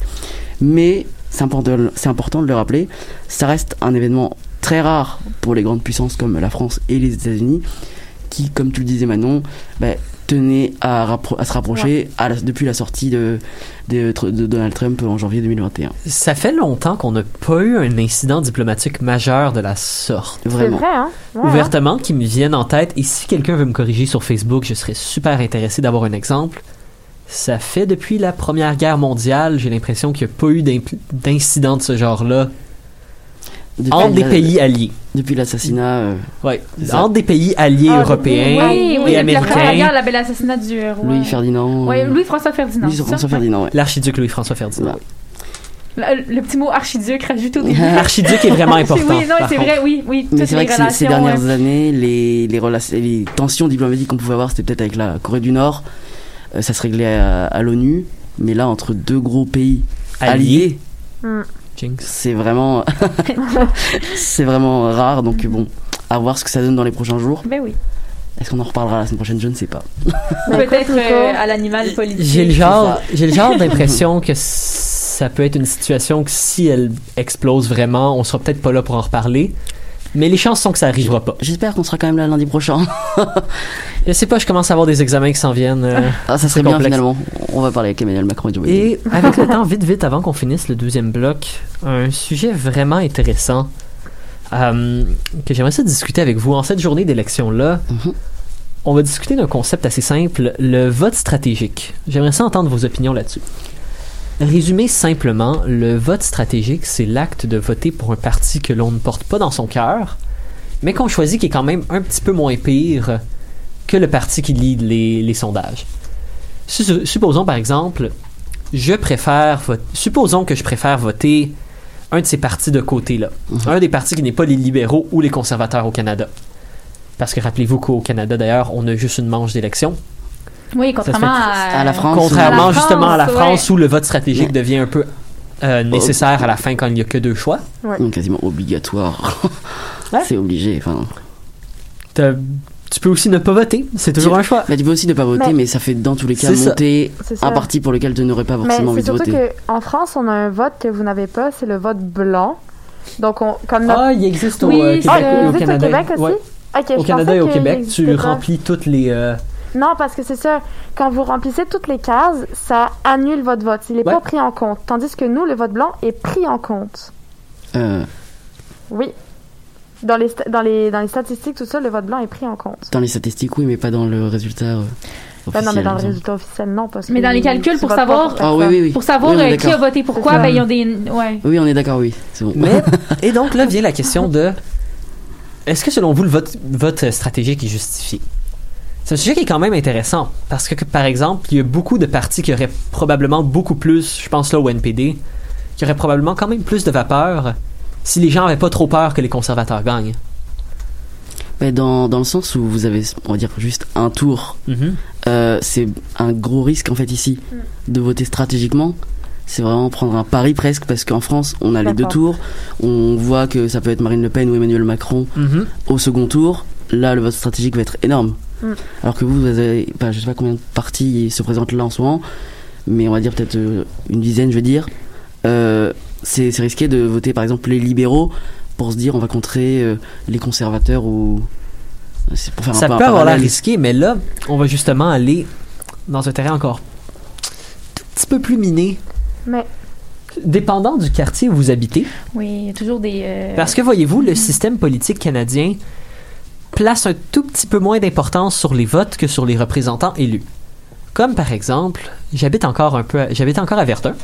mais c'est important, c'est important de le rappeler, ça reste un événement très rare pour les grandes puissances comme la France et les États-Unis qui, comme tu le disais Manon, bah, tenaient à, rappro- à se rapprocher à la- depuis la sortie de, de, de Donald Trump en janvier 2021. Ça fait longtemps qu'on n'a pas eu un incident diplomatique majeur de la sorte. C'est Vraiment. vrai, hein? Ouais? Ouvertement, qui me viennent en tête, et si quelqu'un veut me corriger sur Facebook, je serais super intéressé d'avoir un exemple. Ça fait depuis la Première Guerre mondiale, j'ai l'impression qu'il n'y a pas eu d'incident de ce genre-là Depuis entre des la- pays alliés. Depuis l'assassinat. euh, Ouais, entre des pays alliés Ah, européens Oui, oui, et Guerre, américains. la belle assassinat du roi. Louis Ferdinand. Ouais, euh, Louis-François Ferdinand. Louis? François Ferdinand, ouais. L'archiduc Louis-François Ferdinand. Voilà. Le, le petit mot archiduc rajouté au début. L'archiduc est vraiment important. oui, non, c'est vrai, oui, oui. Mais c'est vrai que ces- dernières euh, années, les, les, relations, les tensions diplomatiques qu'on pouvait avoir, c'était peut-être avec la Corée du Nord. Euh, ça se réglait à, à l'ONU. Mais là, entre deux gros pays alliés, Alliés. Hmm. C'est vraiment, c'est vraiment rare. Donc bon, à voir ce que ça donne dans les prochains jours. Ben oui. Est-ce qu'on en reparlera la semaine prochaine? Je ne sais pas. Ben, Peut-être euh, à l'animal politique. J'ai le genre, ça. j'ai le genre d'impression que ça peut être une situation que si elle explose vraiment, on sera peut-être pas là pour en reparler. Mais les chances sont que ça arrivera pas. J'espère qu'on sera quand même là lundi prochain. Je sais pas, je commence à avoir des examens qui s'en viennent. euh, Ah, ça serait bien complexe. finalement. On va parler avec Emmanuel Macron et Joe Biden. Et avec le temps, vite, vite, avant qu'on finisse le deuxième bloc, un sujet vraiment intéressant euh, que j'aimerais ça discuter avec vous en cette journée d'élection-là. Mhm. On va discuter d'un concept assez simple, le vote stratégique. J'aimerais ça entendre vos opinions là-dessus. Résumé simplement, le vote stratégique, c'est l'acte de voter pour un parti que l'on ne porte pas dans son cœur, mais qu'on choisit qui est quand même un petit peu moins pire que le parti qui lit les, les sondages. Su- Supposons par exemple, je préfère voter. Supposons que je préfère voter un de ces partis de côté-là. Mhm. Un des partis qui n'est pas les libéraux ou les conservateurs au Canada. Parce que rappelez-vous qu'au Canada, d'ailleurs, on a juste une manche d'élection. Oui, contrairement fait à, à la France. Contrairement À la justement à la France, France où le vote stratégique Ouais. devient un peu euh, nécessaire à la fin quand il n'y a que deux choix. Donc, quasiment obligatoire. Ouais. C'est obligé. Enfin, Tu peux aussi ne pas voter, c'est toujours Tu- un choix. Bah, tu peux aussi ne pas voter, Mais- mais, ça fait dans tous les cas monter un parti pour lequel tu n'aurais pas Mais forcément envie c'est de surtout voter. qu'en France, on a un vote que vous n'avez pas, c'est le vote blanc. Donc, on, comme notre... Ah, il existe au Oui, euh, Québec au il existe Canada. au Québec aussi? Ouais. Ok, je Au Canada et au Québec, tu remplis toutes les. euh, Non, parce que c'est ça. Quand vous remplissez toutes les cases, ça annule votre vote. Il n'est Ouais. pas pris en compte. Tandis que nous, le vote blanc est pris en compte. Euh, Oui. Dans les, dans les, dans les statistiques, tout ça, le vote blanc est pris en compte. dans les statistiques, oui, mais pas dans le résultat euh, Ben non, mais officiel, dans le résultat officiel, non. Parce Mais dans les calculs, pour savoir- Ah oui, personne. oui, oui. Pour savoir Oui, on est euh, qui a d'accord. voté pourquoi, ben, ils ont des. Ouais. Oui, on est d'accord, oui. Bon. Mais, et donc là vient la question de est-ce que selon vous le vote, vote stratégique est justifié? C'est un sujet qui est quand même intéressant parce que, que, par exemple, il y a beaucoup de partis qui auraient probablement beaucoup plus, je pense là au NPD, qui auraient probablement quand même plus de vapeur si les gens avaient pas trop peur que les conservateurs gagnent. Mais dans, dans le sens où vous avez, on va dire, juste un tour, Mhm. euh, c'est un gros risque en fait ici de voter stratégiquement. C'est vraiment prendre un pari presque parce qu'en France, on a les deux tours. On voit que ça peut être Marine Le Pen ou Emmanuel Macron Mhm. au second tour. Là, le vote stratégique va être énorme. Mm. Alors que vous, vous avez, bah, je sais pas combien de partis se présentent là en ce moment, mais on va dire peut-être euh, une dizaine, je veux dire. Euh, c'est c'est risqué de voter par exemple les libéraux pour se dire on va contrer euh, les conservateurs ou. C'est pour faire Ça un peu peut un avoir l'air risqué, mais là, on va justement aller dans un terrain encore tout petit peu plus miné. Mais Dépendant du quartier où vous habitez, Oui, il y a toujours des. euh, Parce que voyez-vous, le système politique canadien place un tout petit peu moins d'importance sur les votes que sur les représentants élus. Comme par exemple, j'habite encore un peu, à- j'habite encore à Verdun.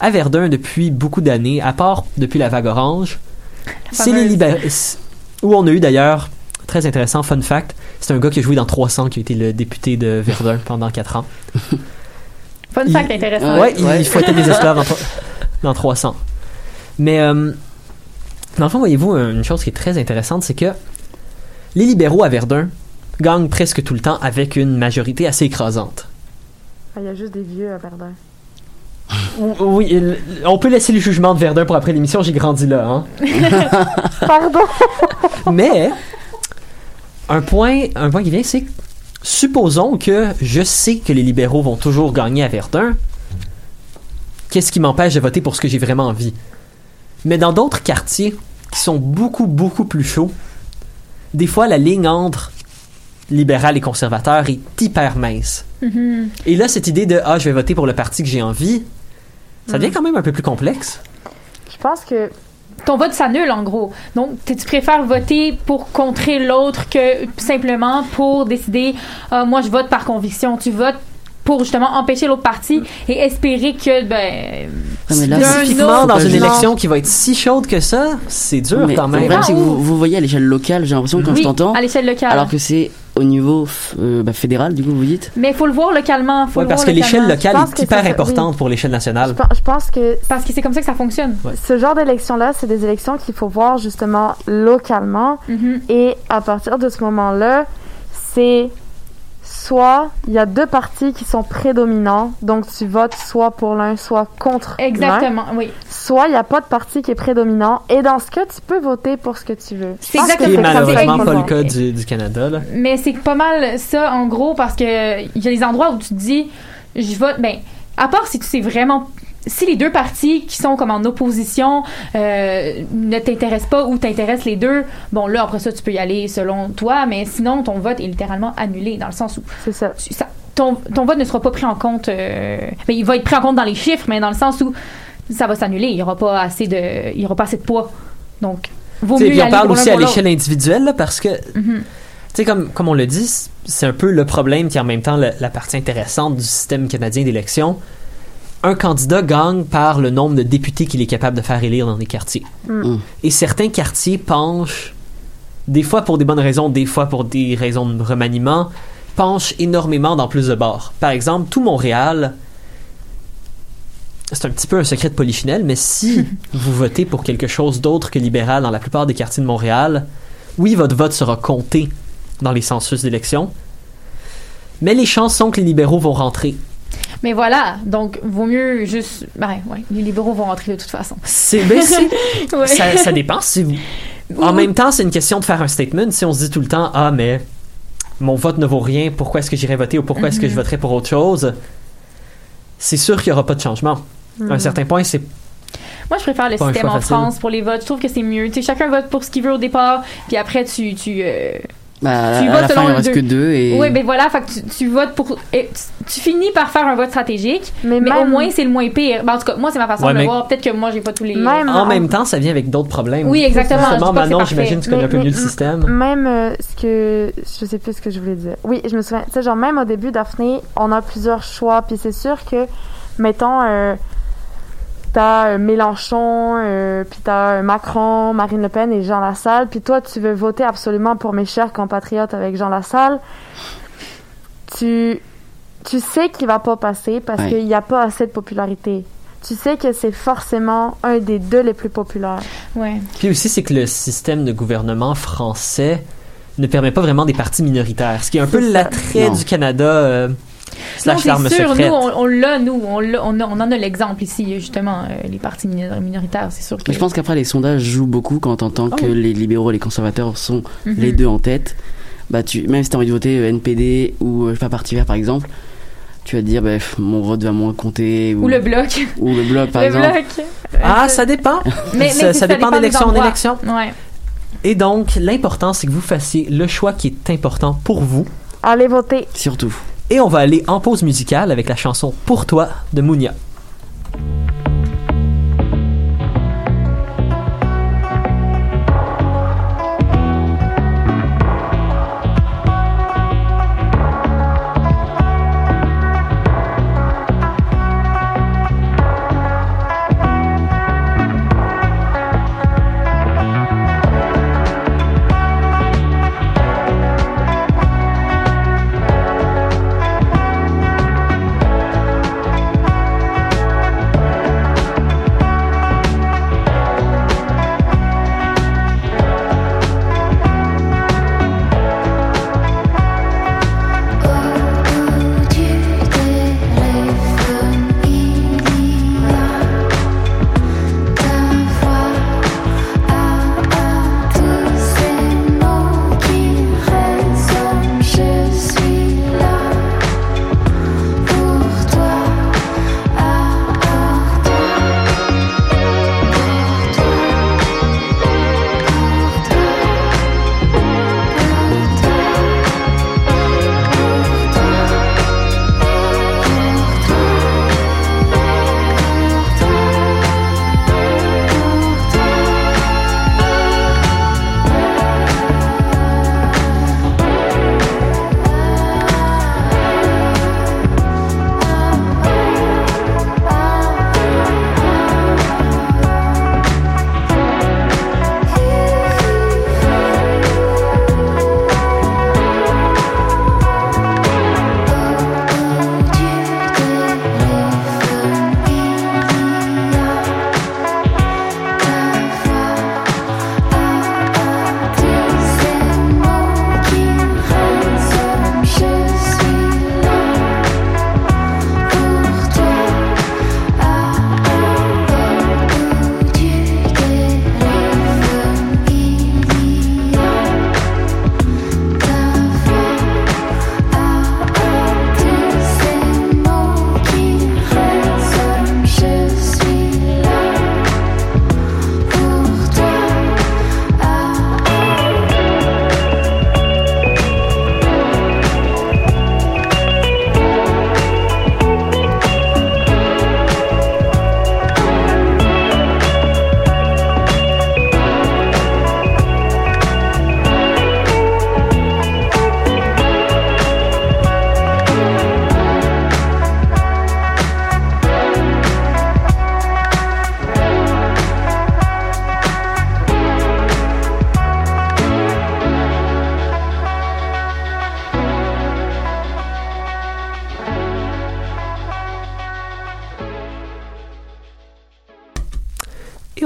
À Verdun depuis beaucoup d'années, à part depuis la vague orange, c'est les fameuse. libéraux. Où on a eu d'ailleurs, très intéressant, fun fact, c'est un gars qui a joué dans 300, qui a été le député de Verdun pendant 4 ans. Fun il- fact intéressant. Ouais, Ouais. il fouettait des esclaves dans 300. Mais, euh, dans le fond, voyez-vous, une chose qui est très intéressante, c'est que les libéraux à Verdun gagnent presque tout le temps avec une majorité assez écrasante. ah, il y a juste des vieux à Verdun. Ou- Oui, on peut laisser le jugement de Verdun pour après l'émission, j'ai grandi là. Hein. Pardon! Mais, un point, un point qui vient, c'est supposons que je sais que les libéraux vont toujours gagner à Verdun. Qu'est-ce qui m'empêche de voter pour ce que j'ai vraiment envie? Mais dans d'autres quartiers qui sont beaucoup, beaucoup plus chauds, des fois la ligne entre libéral et conservateur est hyper mince. Mhm. Et là, cette idée de Ah, je vais voter pour le parti que j'ai envie, ça devient quand même un peu plus complexe. Je pense que Ton vote s'annule en gros. Donc tu préfères voter pour contrer l'autre que simplement pour décider Ah, moi je vote par conviction. Tu votes pour justement empêcher l'autre parti et espérer que ben mais là, autre- dans une élection qui va être si chaude que ça, c'est dur Mais quand le même. problème, c'est que Ah, vous, voyez à l'échelle locale, j'ai l'impression quand oui, je t'entends, à l'échelle locale. alors que c'est au niveau euh, bah, fédéral, du coup, vous dites? Mais il faut le voir localement. Faut Ouais, le parce que l'échelle locale est hyper importante pour l'échelle nationale. je pense que Parce que c'est comme ça que ça fonctionne. ce genre d'élection-là, c'est des élections qu'il faut voir justement localement. Mhm. Et à partir de ce moment-là, c'est soit il y a deux partis qui sont prédominants, donc tu votes soit pour l'un, soit contre l'un. Exactement, oui. Soit il n'y a pas de parti qui est prédominant, et dans ce cas, tu peux voter pour ce que tu veux. C'est pense Ce qui est exactement malheureusement qu'il pas le cas du, du Canada. Là. Mais c'est pas mal ça, en gros, parce que il y a des endroits où tu te dis, je vote, ben, à part si tu sais vraiment. Si les deux partis qui sont comme en opposition euh, ne t'intéressent pas ou t'intéressent les deux, bon là après ça tu peux y aller selon toi, mais sinon ton vote est littéralement annulé dans le sens où C'est ça. tu- ça- ton, ton vote ne sera pas pris en compte. euh, mais il va être pris en compte dans les chiffres, mais dans le sens où ça va s'annuler. Il n'y aura pas assez de, il y aura pas assez de poids. Donc, vaut mieux puis y on parle aussi à l'échelle individuelle là, parce que, tu Mhm. sais, comme, comme on le dit, c'est un peu le problème qui est en même temps la partie intéressante du système canadien d'élection. Un candidat gagne par le nombre de députés qu'il est capable de faire élire dans des quartiers. Mm. Et certains quartiers penchent, des fois pour des bonnes raisons, des fois pour des raisons de remaniement, penchent énormément dans plus de bords. Par exemple, tout Montréal, c'est un petit peu un secret de polichinelle, mais si vous votez pour quelque chose d'autre que libéral dans la plupart des quartiers de Montréal, oui, votre vote sera compté dans les census d'élection, mais les chances sont que les libéraux vont rentrer. Mais voilà, donc vaut mieux juste. Ben, ouais, les libéraux vont rentrer de toute façon. C'est, ben, Ouais. ça, ça dépend si vous. En même temps, c'est une question de faire un statement. Si on se dit tout le temps, ah, mais mon vote ne vaut rien, pourquoi est-ce que j'irai voter ou pourquoi est-ce que je Mhm. voterai pour autre chose, c'est sûr qu'il n'y aura pas de changement. À un certain point, c'est Moi, je préfère le système en facile. France pour les votes. Je trouve que c'est mieux. Tu sais, chacun vote pour ce qu'il veut au départ, puis après, tu. tu euh, Bah, Tu à votes la selon fin, il le en reste deux. que deux et. Oui, ben voilà, fait que tu, tu votes pour. et tu, tu finis par faire un vote stratégique, Mais, mais même, au moins, c'est le moins pire. Ben, en tout cas, moi, c'est ma façon Ouais, de mais- le voir. Peut-être que moi, j'ai pas tous les. Même- en on- même temps, ça vient avec d'autres problèmes. Oui, exactement. Je Justement, dis pas que c'est Manon, parfait. j'imagine, tu connais un peu Mais- mieux le système. Même euh, ce que. Je sais plus ce que je voulais dire. Oui, je me souviens. Tu sais, genre, même au début, Daphné, on a plusieurs choix. Puis c'est sûr que, mettons, euh, t'as euh, Mélenchon, euh, puis t'as euh, Macron, Marine Le Pen et Jean Lassalle. Puis toi, tu veux voter absolument pour mes chers compatriotes avec Jean Lassalle. Tu, tu sais qu'il va pas passer parce Ouais. qu'il n'y a pas assez de popularité. Tu sais que c'est forcément un des deux les plus populaires. Ouais. Puis aussi, c'est que le système de gouvernement français ne permet pas vraiment des partis minoritaires, ce qui est un peu l'attrait du Canada euh, slash c'est l'arme sûr. secrète. Nous, on, on l'a, nous. On, l'a- on, a- on en a l'exemple ici, justement, euh, les partis minor- minoritaires, c'est sûr que. Mais je pense qu'après, les sondages jouent beaucoup quand t'entends Ah que oui. les libéraux et les conservateurs sont Mhm. les deux en tête. Bah, tu, même si t'as envie de voter euh, NPD ou, euh, pas, Parti Vert par exemple, tu vas te dire, bah, mon vote va moins compter. Ou, Ou le bloc. ou le bloc par le exemple. bloc. Ah, ça dépend. mais, ça, mais ça dépend des d'élection en élection. Ouais. Et donc, l'important, c'est que vous fassiez le choix qui est important pour vous. Allez voter. Surtout. Et on va aller en pause musicale avec la chanson Pour toi de Mounia.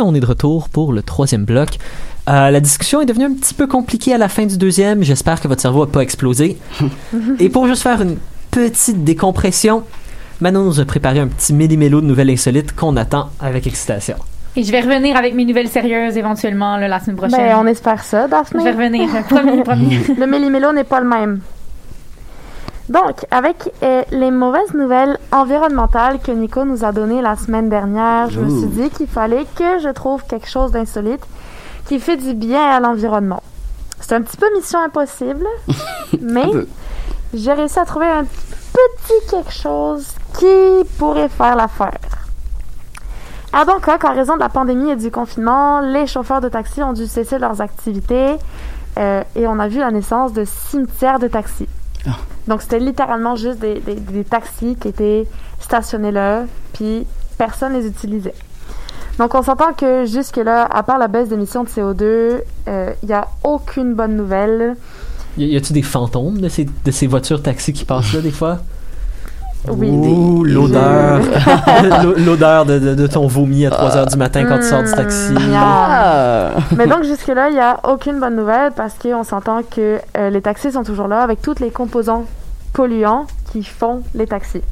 On est de retour pour le troisième bloc. Euh, la discussion est devenue un petit peu compliquée à la fin du deuxième. J'espère que votre cerveau n'a pas explosé. Et pour juste faire une petite décompression, Manon nous a préparé un petit méli-mélo de nouvelles insolites qu'on attend avec excitation. Et je vais revenir avec mes nouvelles sérieuses éventuellement là, la semaine prochaine. Ben, on espère ça, Je vais Daphné. revenir. Promis, promis. Le méli-mélo n'est pas le même. Donc, avec euh, les mauvaises nouvelles environnementales que Nico nous a données la semaine dernière, je me suis dit qu'il fallait que je trouve quelque chose d'insolite qui fait du bien à l'environnement. C'est un petit peu mission impossible, mais j'ai réussi à trouver un petit quelque chose qui pourrait faire l'affaire. À Bangkok, en raison de la pandémie et du confinement, les chauffeurs de taxi ont dû cesser leurs activités euh, et on a vu la naissance de cimetières de taxis. Donc, c'était littéralement juste des, taxis qui étaient stationnés là, puis personne les utilisait. Donc, on s'entend que jusque-là, à part la baisse d'émissions de CO2, il n'y a aucune bonne nouvelle. Y, a-tu des fantômes de ces, de ces voitures taxis qui passent là des fois? Oui. Ouh, Des- l'odeur. L'o- l'odeur de, de- de ton vomi à 3 heures du matin quand tu sors du taxi. Mm, Ah Mais donc jusque-là, il n'y a aucune bonne nouvelle parce qu'on s'entend que euh, les taxis sont toujours là avec tous les composants polluants qui font les taxis.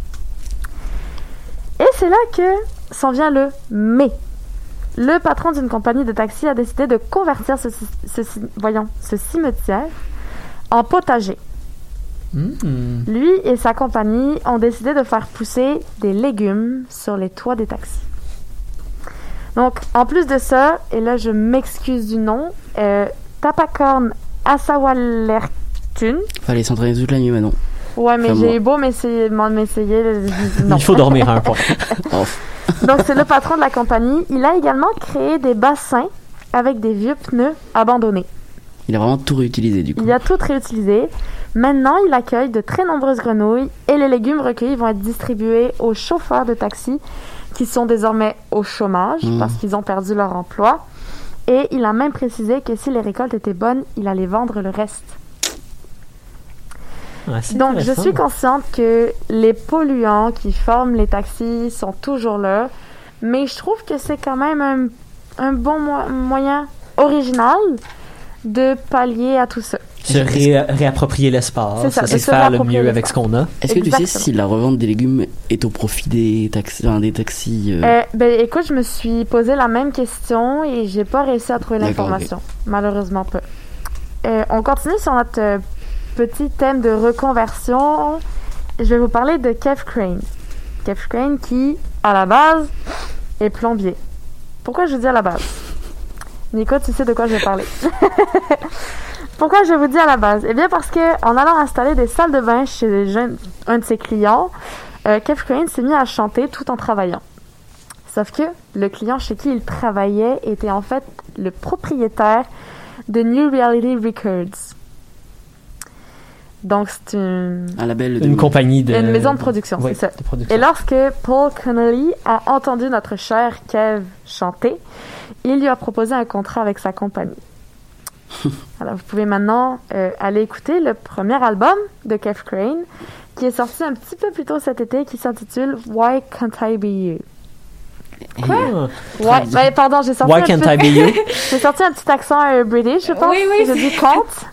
Et c'est là que s'en vient le mais. Le patron d'une compagnie de taxis a décidé de convertir ce, ce- ce- voyons, ce cimetière en potager. Hmm. Lui et sa compagnie ont décidé de faire pousser des légumes sur les toits des taxis. Donc, en plus de ça, et là je m'excuse du nom, euh, Tapacorn Asawalertun. Fallait s'entraîner toute la nuit, Manon. Ouais, mais Comme j'ai beau m'essayer, m'en. Non. Il faut dormir un point. Oh. Donc, c'est le patron de la compagnie. Il a également créé des bassins avec des vieux pneus abandonnés. Il a vraiment tout réutilisé, du coup. Il a tout réutilisé. Maintenant, il accueille de très nombreuses grenouilles et les légumes recueillis vont être distribués aux chauffeurs de taxi qui sont désormais au chômage Mmh. parce qu'ils ont perdu leur emploi. Et il a même précisé que si les récoltes étaient bonnes, il allait vendre le reste. Ah, Donc, je suis consciente que les polluants qui forment les taxis sont toujours là, mais je trouve que c'est quand même un, un bon mo- moyen original de pallier à tout ça. Se ré- réapproprier l'espace, essayer de se faire le mieux avec ce qu'on a. Est-ce que tu sais si la revente des légumes est au profit des taxis, enfin, des taxis euh, Euh, ben, écoute, je me suis posé la même question et j'ai pas réussi à trouver l'information. Malheureusement pas. Euh, on continue sur notre petit thème de reconversion. Je vais vous parler de Kev Crane. Kev Crane qui, à la base, est plombier. Pourquoi je dis à la base? Nico, tu sais de quoi je vais parler. Pourquoi je vous dis à la base? Eh bien parce que en allant installer des salles de bain chez les jeunes- un de ses clients, euh, Kev Crane s'est mis à chanter tout en travaillant. Sauf que le client chez qui il travaillait était en fait le propriétaire de New Reality Records. Donc c'est une, un label de Une compagnie de. une maison de production, Ouais, c'est ça. de production. Et lorsque Paul Connolly a entendu notre cher Kev chanter, il lui a proposé un contrat avec sa compagnie. Alors, vous pouvez maintenant euh, aller écouter le premier album de Kev Crane, qui est sorti un petit peu plus tôt cet été, qui s'intitule Why Can't I Be You? Quoi? Ouais, ben, pardon, j'ai sorti, Why un can't petit- I be you? j'ai sorti un petit accent euh, british, je pense. Oui, oui, J'ai c'est- dit compte.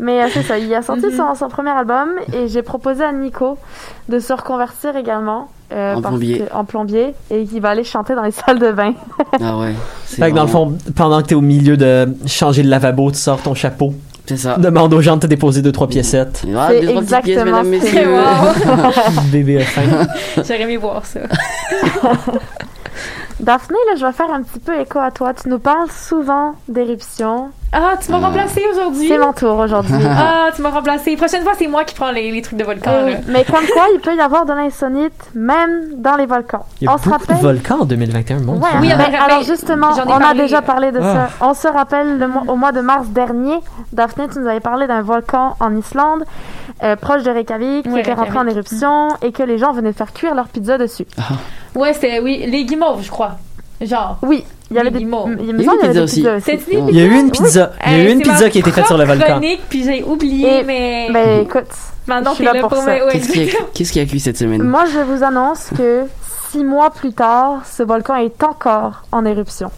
Mais euh, c'est ça, il a sorti Mhm. son, son premier album et j'ai proposé à Nico de se reconvertir également euh, En plombier. que- en plombier et qu'il va aller chanter dans les salles de bain. Ah ouais. c'est Fait que dans le fond, pendant que t'es au milieu de changer le lavabo, tu sors ton chapeau, C'est ça. demande aux gens de te déposer deux, trois piécettes. Ah, C'est deux, trois petites pièces, exactement mesdames, messieurs. Wow. Bébé. J'aurais aimé voir ça. Daphné, là, je vais faire un petit peu écho à toi. Tu nous parles souvent d'éruptions. Ah, tu m'as Ah. remplacé aujourd'hui. C'est mon tour aujourd'hui. Ah, tu m'as remplacé. Prochaine fois, c'est moi qui prends les, les trucs de volcan. Eh mais comme quoi, il peut y avoir de l'insonite même dans les volcans. Il y a On se beaucoup de rappelle volcans en 2021, mon Ouais, Dieu. Oui, alors justement, on a déjà parlé de Ah. ça. On se rappelle le mois- au mois de mars dernier, Daphné, tu nous avais parlé d'un volcan en Islande, euh, proche de Reykjavik, qui était rentré en éruption et que les gens venaient faire cuire leur pizza dessus. Ouais, c'était, oui, les guimauves, je crois. Genre. Oui, il y avait Les des, guimauves. il y a semble une avait pizza aussi. Il y a eu une pizza. Il y a eu une pizza qui a été faite sur le volcan. puis j'ai oublié, Et- mais. Ben écoute, Maintenant, je suis t'es là pour ça. qu'est-ce qui a cuit cette semaine? Moi je vous annonce que six mois plus tard, ce volcan est encore en éruption.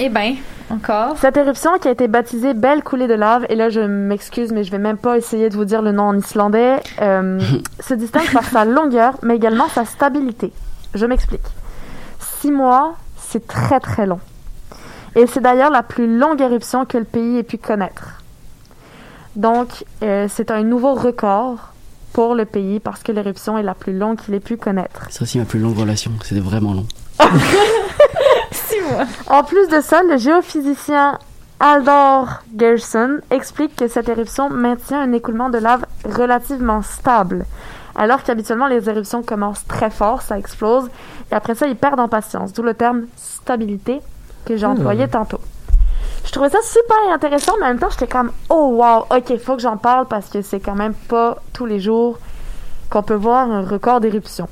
Eh ben, encore. Cette éruption qui a été baptisée Belle coulée de lave, et là je m'excuse, mais je vais même pas essayer de vous dire le nom en islandais, euh, se distingue par sa longueur, mais également sa stabilité. Je m'explique. Six mois, c'est très très long. Et c'est d'ailleurs la plus longue éruption que le pays ait pu connaître. Donc, euh, c'est un nouveau record pour le pays parce que l'éruption est la plus longue qu'il ait pu connaître. C'est aussi ma plus longue relation. C'était vraiment long. Six mois. En plus de ça, le géophysicien Aldor Gerson explique que cette éruption maintient un écoulement de lave relativement stable. Alors qu'habituellement, les éruptions commencent très fort, ça explose, et après ça, ils perdent en patience, d'où le terme stabilité que j'ai employé tantôt. Je trouvais ça super intéressant, mais en même temps, j'étais comme, oh wow, ok, faut que j'en parle parce que c'est quand même pas tous les jours qu'on peut voir un record d'éruption.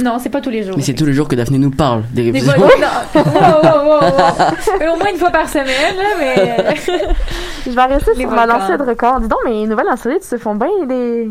Non, c'est pas tous les jours. Mais c'est tous les jours que Daphné nous parle des Des répétitions. fois, non. Wow, wow, wow, wow. Euh, Au moins une fois par semaine, là, mais. Je vais rester Les sur ma lancée de record. Dis donc, mais les nouvelles insolites se font bien des.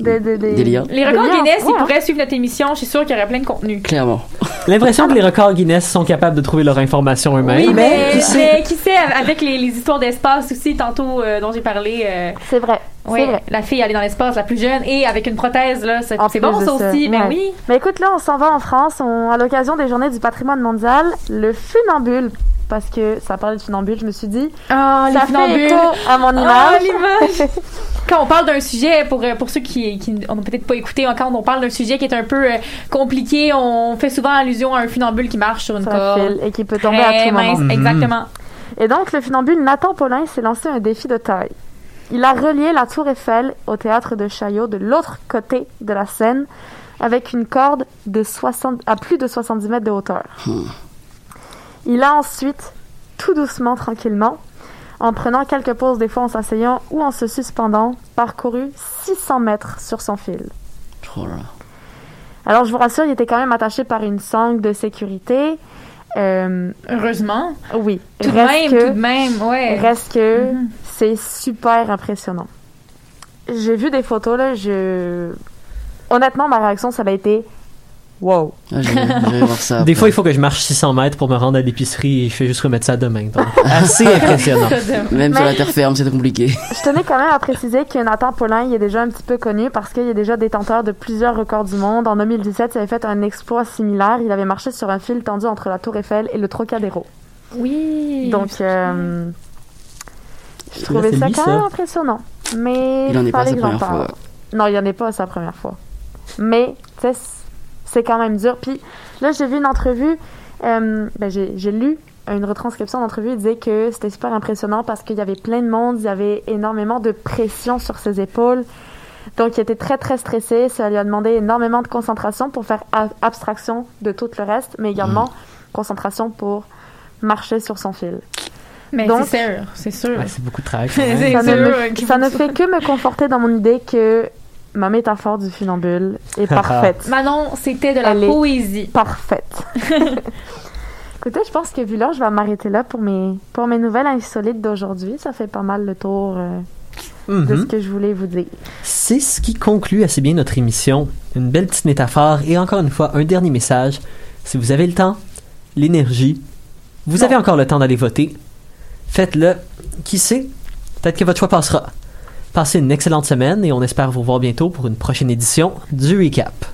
Des. Les records Guinness, ils pourraient suivre notre émission. Je suis sûre qu'il y aurait plein de contenu. Clairement. L'impression que les records Guinness sont capables de trouver leur information eux-mêmes. Oui, mais, qui sait? mais qui sait, avec les, les histoires d'espace aussi, tantôt euh, dont j'ai parlé. euh, C'est vrai. C'est ouais, vrai. la fille, elle est dans l'espace, la plus jeune, et avec une prothèse, là, c'est bon ça aussi. Mais oui. Mais écoute, là, on s'en va en France. On, à l'occasion des Journées du patrimoine mondial, le funambule, parce que ça parlait de funambule, je me suis dit, Ah, ça fait écho à mon Ah, image. l'image! Quand on parle d'un sujet, pour, euh, pour ceux qui, qui n'ont peut-être pas écouté, quand on parle d'un sujet qui est un peu euh, compliqué, on fait souvent allusion à un funambule qui marche sur une corde. et qui peut tomber à Très tout mince, moment. exactement. Et donc, le funambule Nathan Paulin s'est lancé un défi de taille. Il a relié la Tour Eiffel au théâtre de Chaillot de l'autre côté de la Seine avec une corde de 60, à plus de 70 mètres de hauteur. Il a ensuite, tout doucement, tranquillement, en prenant quelques pauses des fois en s'asseyant ou en se suspendant, parcouru 600 mètres sur son fil. Oh. Alors, je vous rassure, il était quand même attaché par une sangle de sécurité. Euh, Heureusement. oui. Tout de Reste même, que- tout de même, ouais. Reste que Mhm. c'est super impressionnant. J'ai vu des photos, là, je... Honnêtement, ma réaction, ça a été « Wow! Ah, voir ça. Des après. fois, il faut que je marche 600 mètres pour me rendre à l'épicerie et je fais juste remettre ça demain. Donc, assez impressionnant. Même sur la terre ferme, c'est compliqué. » Je tenais quand même à préciser que Nathan Paulin, il est déjà un petit peu connu parce qu'il est déjà détenteur de plusieurs records du monde. En 2017, il avait fait un exploit similaire. Il avait marché sur un fil tendu entre la Tour Eiffel et le Trocadéro. Oui. Donc, euh, je Là, trouvais ça lui, quand ça. même impressionnant. Mais Il en est pas sa première parle. fois. Non, il en est pas à sa première fois. Mais, tu sais, c'est quand même dur. Puis là, j'ai vu une entrevue, euh, ben, j'ai lu une retranscription d'entrevue, il disait que c'était super impressionnant parce qu'il y avait plein de monde, il y avait énormément de pression sur ses épaules. Donc, il était très, très stressé. Ça lui a demandé énormément de concentration pour faire abstraction de tout le reste, mais également concentration pour marcher sur son fil. Mais c'est sûr, c'est sûr. Ouais, c'est beaucoup de travail. Ça ne, me, ça ne fait que me conforter dans mon idée que ma métaphore du funambule est parfaite. Manon, c'était de la Elle poésie. parfaite. Écoutez, je pense que vu là, je vais m'arrêter là pour mes, pour mes nouvelles insolites d'aujourd'hui. Ça fait pas mal le tour euh, de Mhm. ce que je voulais vous dire. C'est ce qui conclut assez bien notre émission. Une belle petite métaphore et encore une fois, un dernier message. Si vous avez le temps, l'énergie, vous Non. avez encore le temps d'aller voter. Faites-le. Qui sait? Peut-être que votre choix passera. Passez une excellente semaine et on espère vous voir bientôt pour une prochaine édition du Recap.